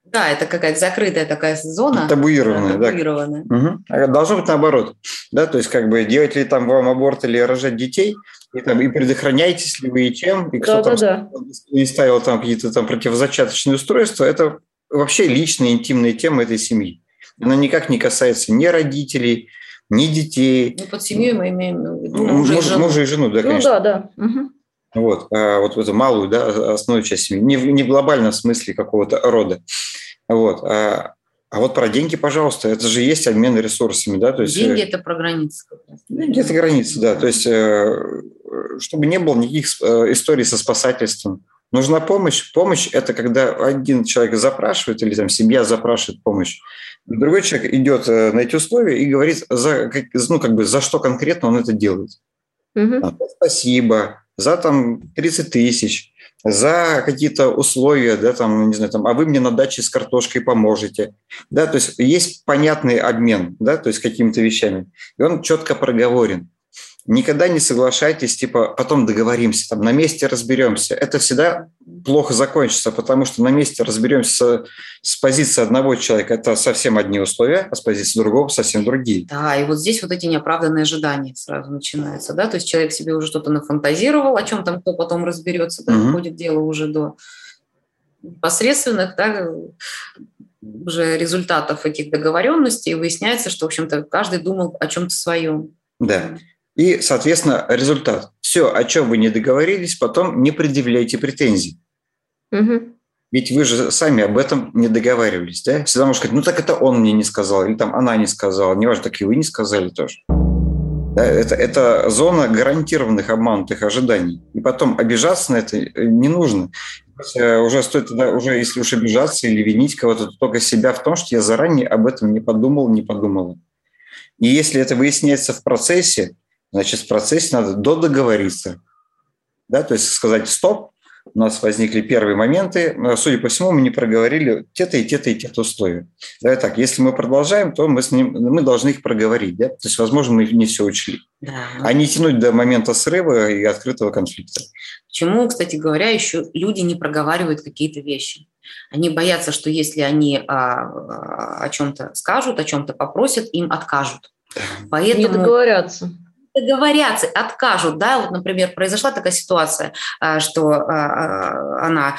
Speaker 3: Да, это какая-то закрытая такая зона.
Speaker 4: Табуированная, да. Табуированная. Угу. Должно быть наоборот. Да, то есть как бы делать ли там вам аборт или рожать детей, и, там, и предохраняетесь ли вы и чем, и кто да, там да, да. не ставил там какие-то там противозачаточные устройства, это вообще личная, интимная тема этой семьи. Она никак не касается ни родителей, ни детей.
Speaker 3: Ну, под семьей мы имеем в виду
Speaker 4: мужа, мужа, и жену. Мужа и жену, да, конечно.
Speaker 1: Ну, да, да. Угу.
Speaker 4: Вот, а вот эту малую, да, основную часть семьи. Не, не в глобальном смысле какого-то рода. Вот. А, а вот про деньги, пожалуйста, это же есть обмен ресурсами, да? То есть,
Speaker 3: деньги – это про границы.
Speaker 4: Деньги – это границы, да. То есть, э, чтобы не было никаких э, историй со спасательством, Нужна помощь. Помощь – это когда один человек запрашивает или там семья запрашивает помощь, другой человек идет э, на эти условия и говорит, за, ну, как бы, за что конкретно он это делает. Угу. Спасибо, за там 30 тысяч, за какие-то условия, да, там, не знаю, там, а вы мне на даче с картошкой поможете. Да, то есть есть понятный обмен, да, то есть какими-то вещами. И он четко проговорен. Никогда не соглашайтесь, типа, потом договоримся, там, на месте разберемся. Это всегда плохо закончится, потому что на месте разберемся с, с позиции одного человека. Это совсем одни условия, а с позиции другого совсем другие.
Speaker 3: Да, и вот здесь вот эти неоправданные ожидания сразу начинаются, да, то есть человек себе уже что-то нафантазировал, о чем там кто потом разберется, да, угу. доходит дело уже до непосредственных, да, уже результатов этих договоренностей, и выясняется, что, в общем-то, каждый думал о чем-то своем.
Speaker 4: Да. И, соответственно, результат. Все, о чем вы не договорились, потом не предъявляйте претензий. Угу. Ведь вы же сами об этом не договаривались, да? Всегда можно сказать, ну так это он мне не сказал, или там она не сказала. Неважно, так и вы не сказали тоже. Да, это, это зона гарантированных обманутых ожиданий. И потом обижаться на это не нужно. Э, уже стоит тогда, уже если уж обижаться или винить кого-то, то только себя в том, что я заранее об этом не подумал, не подумала. И если это выясняется в процессе, значит, в процессе надо додоговориться. Да, то есть сказать «стоп», у нас возникли первые моменты, но, судя по всему, мы не проговорили те-то и те-то и те-то условия. Давай так, если мы продолжаем, то мы, с ним, мы должны их проговорить. Да? То есть, возможно, мы не все учли. Да. А не тянуть до момента срыва и открытого конфликта.
Speaker 3: Почему, кстати говоря, еще люди не проговаривают какие-то вещи? Они боятся, что если они а, а о чем-то скажут, о чем-то попросят, им откажут.
Speaker 1: Поэтому... Не договорятся
Speaker 3: договорятся, откажут, да, вот, например, произошла такая ситуация, а, что а, а, она,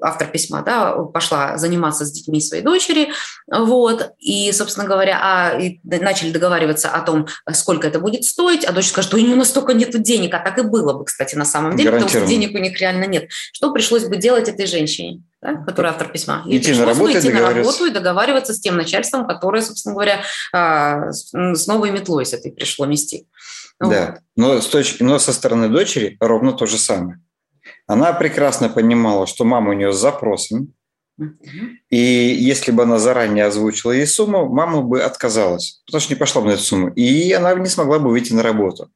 Speaker 3: автор письма, да, пошла заниматься с детьми своей дочери, вот, и, собственно говоря, а, и начали договариваться о том, сколько это будет стоить, а дочь скажет, что у нее настолько нет денег, а так и было бы, кстати, на самом деле, потому что денег у них реально нет. Что пришлось бы делать этой женщине? да, который автор письма.
Speaker 4: Ей идти на работу,
Speaker 3: идти на работу и договариваться с тем начальством, которое, собственно говоря, с новой метлой с этой пришло мести.
Speaker 4: Да, но, с точ... но со стороны дочери ровно то же самое. Она прекрасно понимала, что мама у нее с запросом, и если бы она заранее озвучила ей сумму, мама бы отказалась, потому что не пошла бы на эту сумму, и она не смогла бы выйти на работу.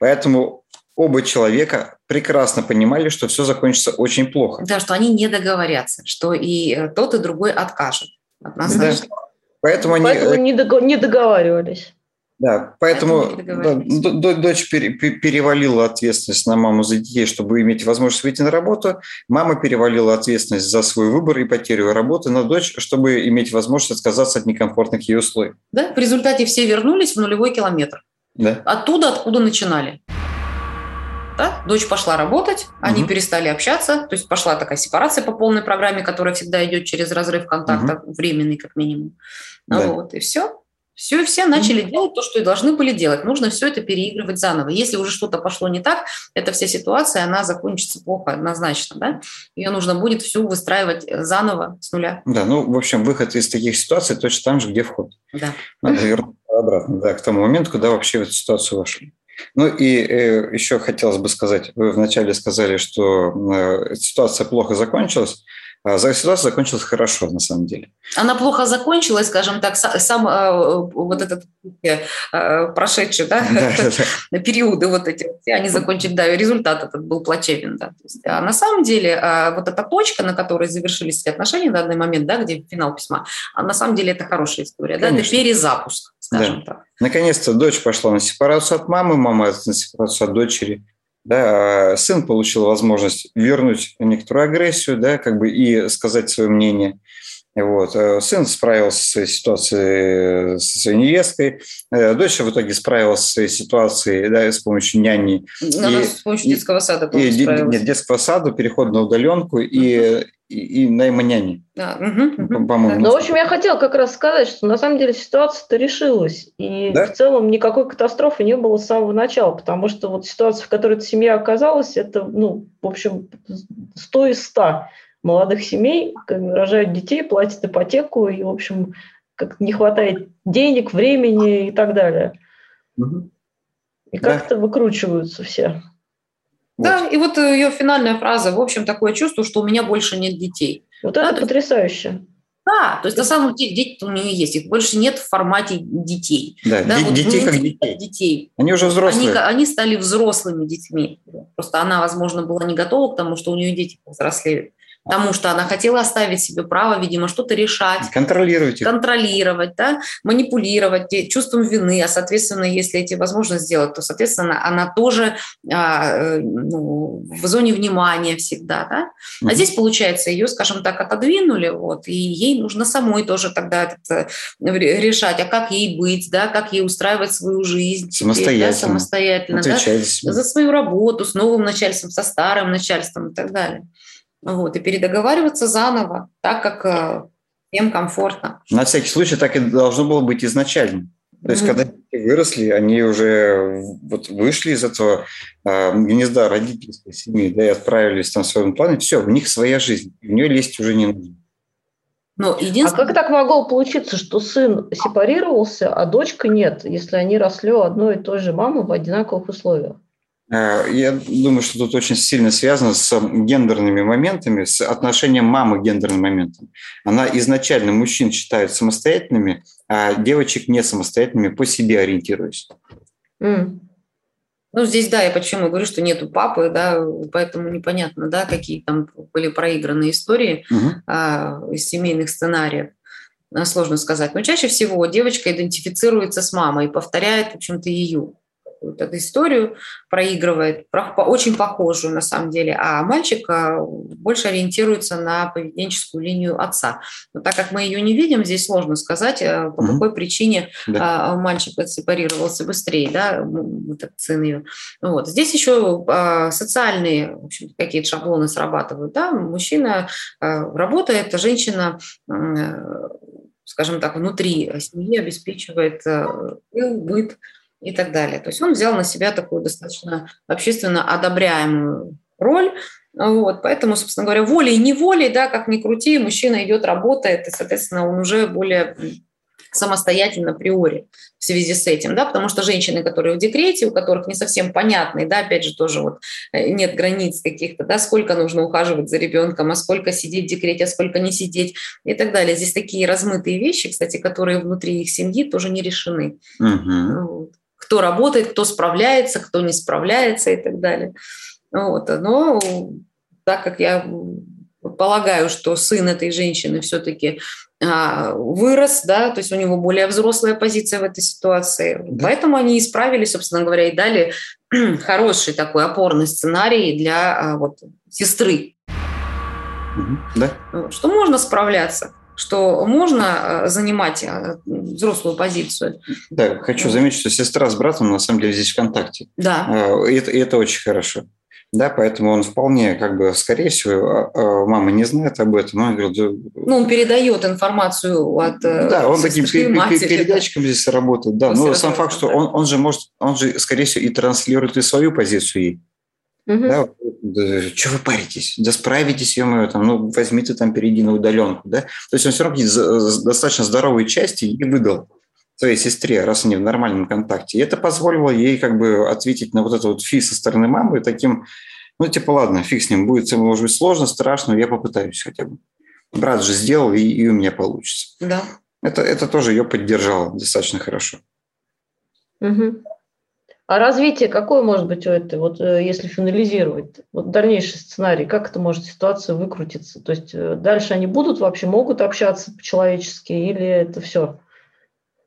Speaker 4: Поэтому оба человека прекрасно понимали, что все закончится очень плохо.
Speaker 3: Да, что они не договорятся, что и э, тот, и другой откажут. Однозначно.
Speaker 1: Да. Поэтому, Поэтому они не договаривались.
Speaker 4: Да, поэтому да, дочь перевалила ответственность на маму за детей, чтобы иметь возможность выйти на работу. Мама перевалила ответственность за свой выбор и потерю работы на дочь, чтобы иметь возможность отказаться от некомфортных ей условий.
Speaker 3: Да, в результате все вернулись в нулевой километр. Да. Оттуда, откуда начинали. Да? Дочь пошла работать, они угу. перестали общаться, то есть пошла такая сепарация по полной программе, которая всегда идет через разрыв контакта, угу. временный как минимум. Да. Вот, и все. Все, все начали делать то, что и должны были делать. Нужно все это переигрывать заново. Если уже что-то пошло не так, эта вся ситуация, она закончится плохо однозначно. Да? Ее нужно будет всю выстраивать заново с нуля.
Speaker 4: Да, ну, в общем, выход из таких ситуаций точно там же, где вход. Да. Надо вернуться обратно, да, к тому моменту, когда вообще в эту ситуацию вошли. Ну и э, еще хотелось бы сказать, вы вначале сказали, что э, ситуация плохо закончилась. А ситуация закончилась хорошо, на самом деле.
Speaker 3: Она плохо закончилась, скажем так, сам э, вот этот э, прошедший да, периоды вот эти, они закончили, да, результат этот был плачевен. Да. Есть, а на самом деле а, вот эта точка, на которой завершились эти отношения в данный момент, да, где финал письма, а на самом деле это хорошая история, да, это перезапуск, скажем да. так.
Speaker 4: Наконец-то дочь пошла на сепарацию от мамы, мама на сепарацию от дочери – да, а сын получил возможность вернуть некоторую агрессию, да, как бы и сказать свое мнение. Вот. Э, сын справился с ситуацией со своей невесткой, э, дочь в итоге справилась с своей ситуацией да, с помощью няни.
Speaker 3: Она и, с помощью детского сада
Speaker 4: и, Нет, детского сада, переход на удаленку и, и, и найма няни.
Speaker 1: Да. Угу, По-моему. Ну, в общем, я хотела как раз сказать, что на самом деле ситуация-то решилась. И да? в целом никакой катастрофы не было с самого начала, потому что вот ситуация, в которой эта семья оказалась, это, ну, в общем, 100 из 100 молодых семей рожают детей, платят ипотеку, и, в общем, как не хватает денег, времени и так далее. Угу. И как-то да. выкручиваются все.
Speaker 3: Да, и вот ее финальная фраза, в общем, такое чувство, что у меня больше нет детей.
Speaker 1: Вот да, это потрясающе.
Speaker 3: Да, то есть на самом деле дети у нее есть, их больше нет в формате детей.
Speaker 4: Да, да вот детей как детей.
Speaker 3: детей.
Speaker 4: Они уже взрослые.
Speaker 3: Они, они стали взрослыми детьми. Просто она, возможно, была не готова к тому, что у нее дети взрослеют потому что она хотела оставить себе право, видимо, что-то решать.
Speaker 4: Контролировать их.
Speaker 3: Контролировать, да, манипулировать чувством вины, а, соответственно, если эти возможности сделать, то, соответственно, она тоже а, э, ну, в зоне внимания всегда, да. А здесь, получается, ее, скажем так, отодвинули, вот, и ей нужно самой тоже тогда это, решать, а как ей быть, да, как ей устраивать свою жизнь.
Speaker 4: Самостоятельно.
Speaker 3: Теперь, да, самостоятельно, да, за свою работу, с новым начальством, со старым начальством и так далее. Вот, и передоговариваться заново, так как э, всем комфортно.
Speaker 4: На всякий случай так и должно было быть изначально. То есть, mm-hmm. когда выросли, они уже вот вышли из этого э, гнезда родительской семьи, да, и отправились там в своем плане, все, у них своя жизнь, в нее лезть уже не нужно.
Speaker 1: Но единственное... А как так могло получиться, что сын сепарировался, а дочка нет, если они росли у одной и той же мамы в одинаковых условиях?
Speaker 4: Э, я думаю, что тут очень сильно связано с гендерными моментами, с отношением мамы к гендерным моментам. Она изначально мужчин считает самостоятельными, а девочек не самостоятельными, по себе ориентируясь.
Speaker 3: Mm. Ну, здесь, да, я почему говорю, что нету папы, да, поэтому непонятно, да, какие там были проигранные истории угу. а, из семейных сценариев. Сложно сказать. Но чаще всего девочка идентифицируется с мамой и повторяет, в общем-то, ее какую-то историю проигрывает, очень похожую на самом деле, а мальчик а, больше ориентируется на поведенческую линию отца. Но так как мы ее не видим, здесь сложно сказать, э, по mm какой причине да. мальчик сепарировался быстрее, да, этот сын ее. Вот. Здесь еще социальные какие-то шаблоны срабатывают. Да? Мужчина работает, а женщина скажем так, внутри семьи обеспечивает э, быт, и так далее. То есть он взял на себя такую достаточно общественно одобряемую роль, вот, поэтому, собственно говоря, волей и неволей, да, как ни крути, мужчина идет, работает, и, соответственно, он уже более самостоятельно априори в связи с этим, да, потому что женщины, которые в декрете, у которых не совсем понятный, да, опять же, тоже вот э, нет границ каких-то, да, сколько нужно ухаживать за ребенком, а сколько сидеть в декрете, а сколько не сидеть и так далее. Здесь такие размытые вещи, кстати, которые внутри их семьи тоже не решены. Угу. Вот кто работает, кто справляется, кто не справляется и так далее. Вот. Но так как я полагаю, что сын этой женщины все-таки а, вырос, да, то есть у него более взрослая позиция в этой ситуации. Да. Поэтому они исправили, собственно говоря, и дали хороший такой опорный сценарий для а, вот, сестры. Да. Что можно справляться что можно э, занимать э, взрослую позицию.
Speaker 4: Да, хочу заметить, что сестра с братом на самом деле здесь в контакте.
Speaker 3: Да.
Speaker 4: Э, и это, это очень хорошо. Да, поэтому он вполне, как бы, скорее всего, мама не знает об этом. Он говорит,
Speaker 3: ну, он передает информацию от
Speaker 4: Да, он таким передатчиком здесь работает. Да, но сам факт, что он, он же может, он же, скорее всего, и транслирует и свою позицию ей. Угу. Да, да, что вы паритесь? Да справитесь, ё там, ну, возьмите там, перейди на удаленку, да? То есть он все равно достаточно здоровые части и выдал своей сестре, раз они в нормальном контакте. И это позволило ей как бы ответить на вот это вот фи со стороны мамы таким, ну, типа, ладно, фиг с ним, будет, может быть, сложно, страшно, но я попытаюсь хотя бы. Брат же сделал, и, и у меня получится.
Speaker 3: Да.
Speaker 4: Это, это тоже ее поддержало достаточно хорошо.
Speaker 1: Угу. А развитие какое может быть у этой, вот э, если финализировать, вот дальнейший сценарий, как это может ситуация выкрутиться? То есть э, дальше они будут вообще, могут общаться по-человечески или это все?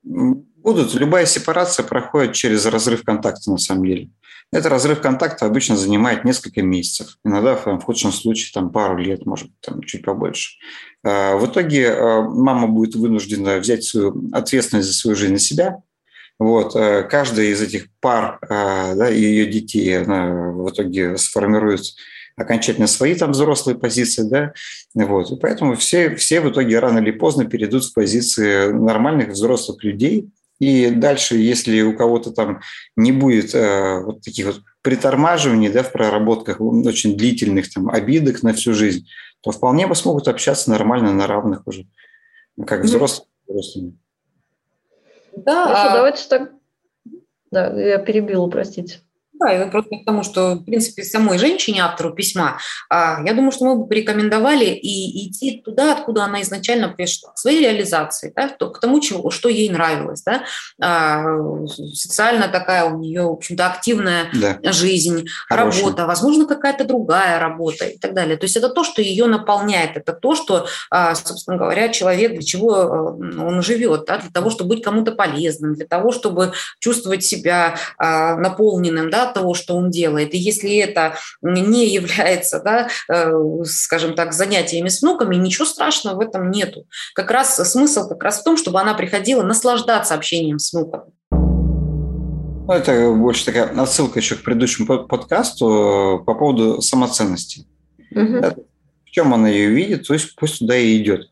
Speaker 4: Будут. Любая сепарация проходит через разрыв контакта на самом деле. Это разрыв контакта обычно занимает несколько месяцев, иногда в худшем случае там, пару лет, может быть, там, чуть побольше. А, в итоге э, мама будет вынуждена взять свою ответственность за свою жизнь на себя, вот, э, каждая из этих пар э, да, и ее детей она в итоге сформирует окончательно свои там взрослые позиции, да, вот, и поэтому все, все в итоге рано или поздно перейдут в позиции нормальных взрослых людей, и дальше, если у кого-то там не будет э, вот таких вот притормаживаний, да, в проработках очень длительных там обидок на всю жизнь, то вполне бы смогут общаться нормально на равных уже, как взрослые. взрослыми.
Speaker 1: Да. Хорошо, а... давайте так. Да, я перебила, простите.
Speaker 3: Да, и просто к тому, что, в принципе, самой женщине, автору письма, а, я думаю, что мы бы порекомендовали и идти туда, откуда она изначально пришла, к своей реализации, да, к тому, чего, что ей нравилось. Да. А, социально такая у нее, в общем-то, активная да. жизнь, Хорошая. работа, возможно, какая-то другая работа и так далее. То есть это то, что ее наполняет, это то, что, а, собственно говоря, человек, для чего он живет, да, для того, чтобы быть кому-то полезным, для того, чтобы чувствовать себя наполненным, да, того, что он делает. И если это не является, да, э, скажем так, занятиями с внуками, ничего страшного в этом нету. Как раз смысл как раз в том, чтобы она приходила наслаждаться общением с внуком.
Speaker 4: Ну, это больше такая отсылка еще к предыдущему подкасту э, по поводу самоценности. Угу. Да? В чем она ее видит, то есть пусть туда и идет.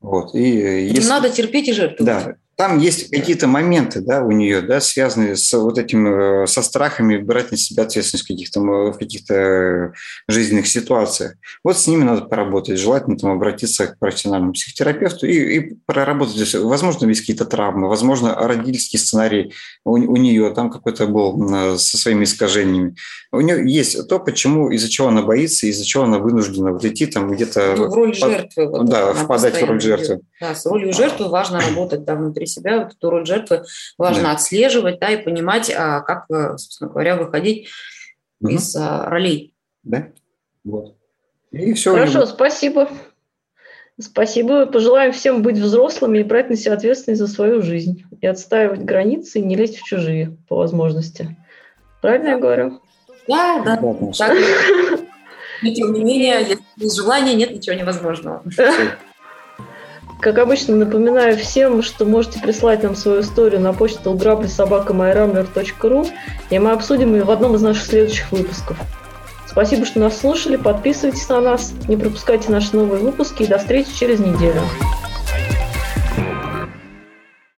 Speaker 4: Вот. И
Speaker 3: если... Надо терпеть и жертвовать.
Speaker 4: Да. Там есть какие-то моменты, да, у нее, да, связанные с вот этим, э, со страхами брать на себя ответственность в каких-то, в каких-то жизненных ситуациях. Вот с ними надо поработать. Желательно там обратиться к профессиональному психотерапевту и, и проработать. Возможно, есть какие-то травмы, возможно, родительский сценарий у, у нее там какой-то был со своими искажениями. У нее есть то, почему, из-за чего она боится, из-за чего она вынуждена вот идти там где-то...
Speaker 3: Ну, в роль жертвы. Вот,
Speaker 4: да, впадать в роль жертвы.
Speaker 3: Да, с ролью жертвы важно работать да, внутри себя, вот эту роль жертвы важно да. отслеживать, да, и понимать, а, как, э, собственно говоря, выходить угу. из а, ролей.
Speaker 4: Да,
Speaker 1: вот. И все. Хорошо, спасибо. Спасибо. Пожелаем всем быть взрослыми и брать на себя ответственность за свою жизнь. И отстаивать границы, и не лезть в чужие по возможности. Правильно да. я говорю?
Speaker 3: Да, да. да. Но тем не менее, если есть желание, нет ничего невозможного.
Speaker 1: Как обычно, напоминаю всем, что можете прислать нам свою историю на почту грабли.собака.майрамблер.ру, и мы обсудим ее в одном из наших следующих выпусков. Спасибо, что нас слушали, подписывайтесь на нас, не пропускайте наши новые выпуски и до встречи через неделю.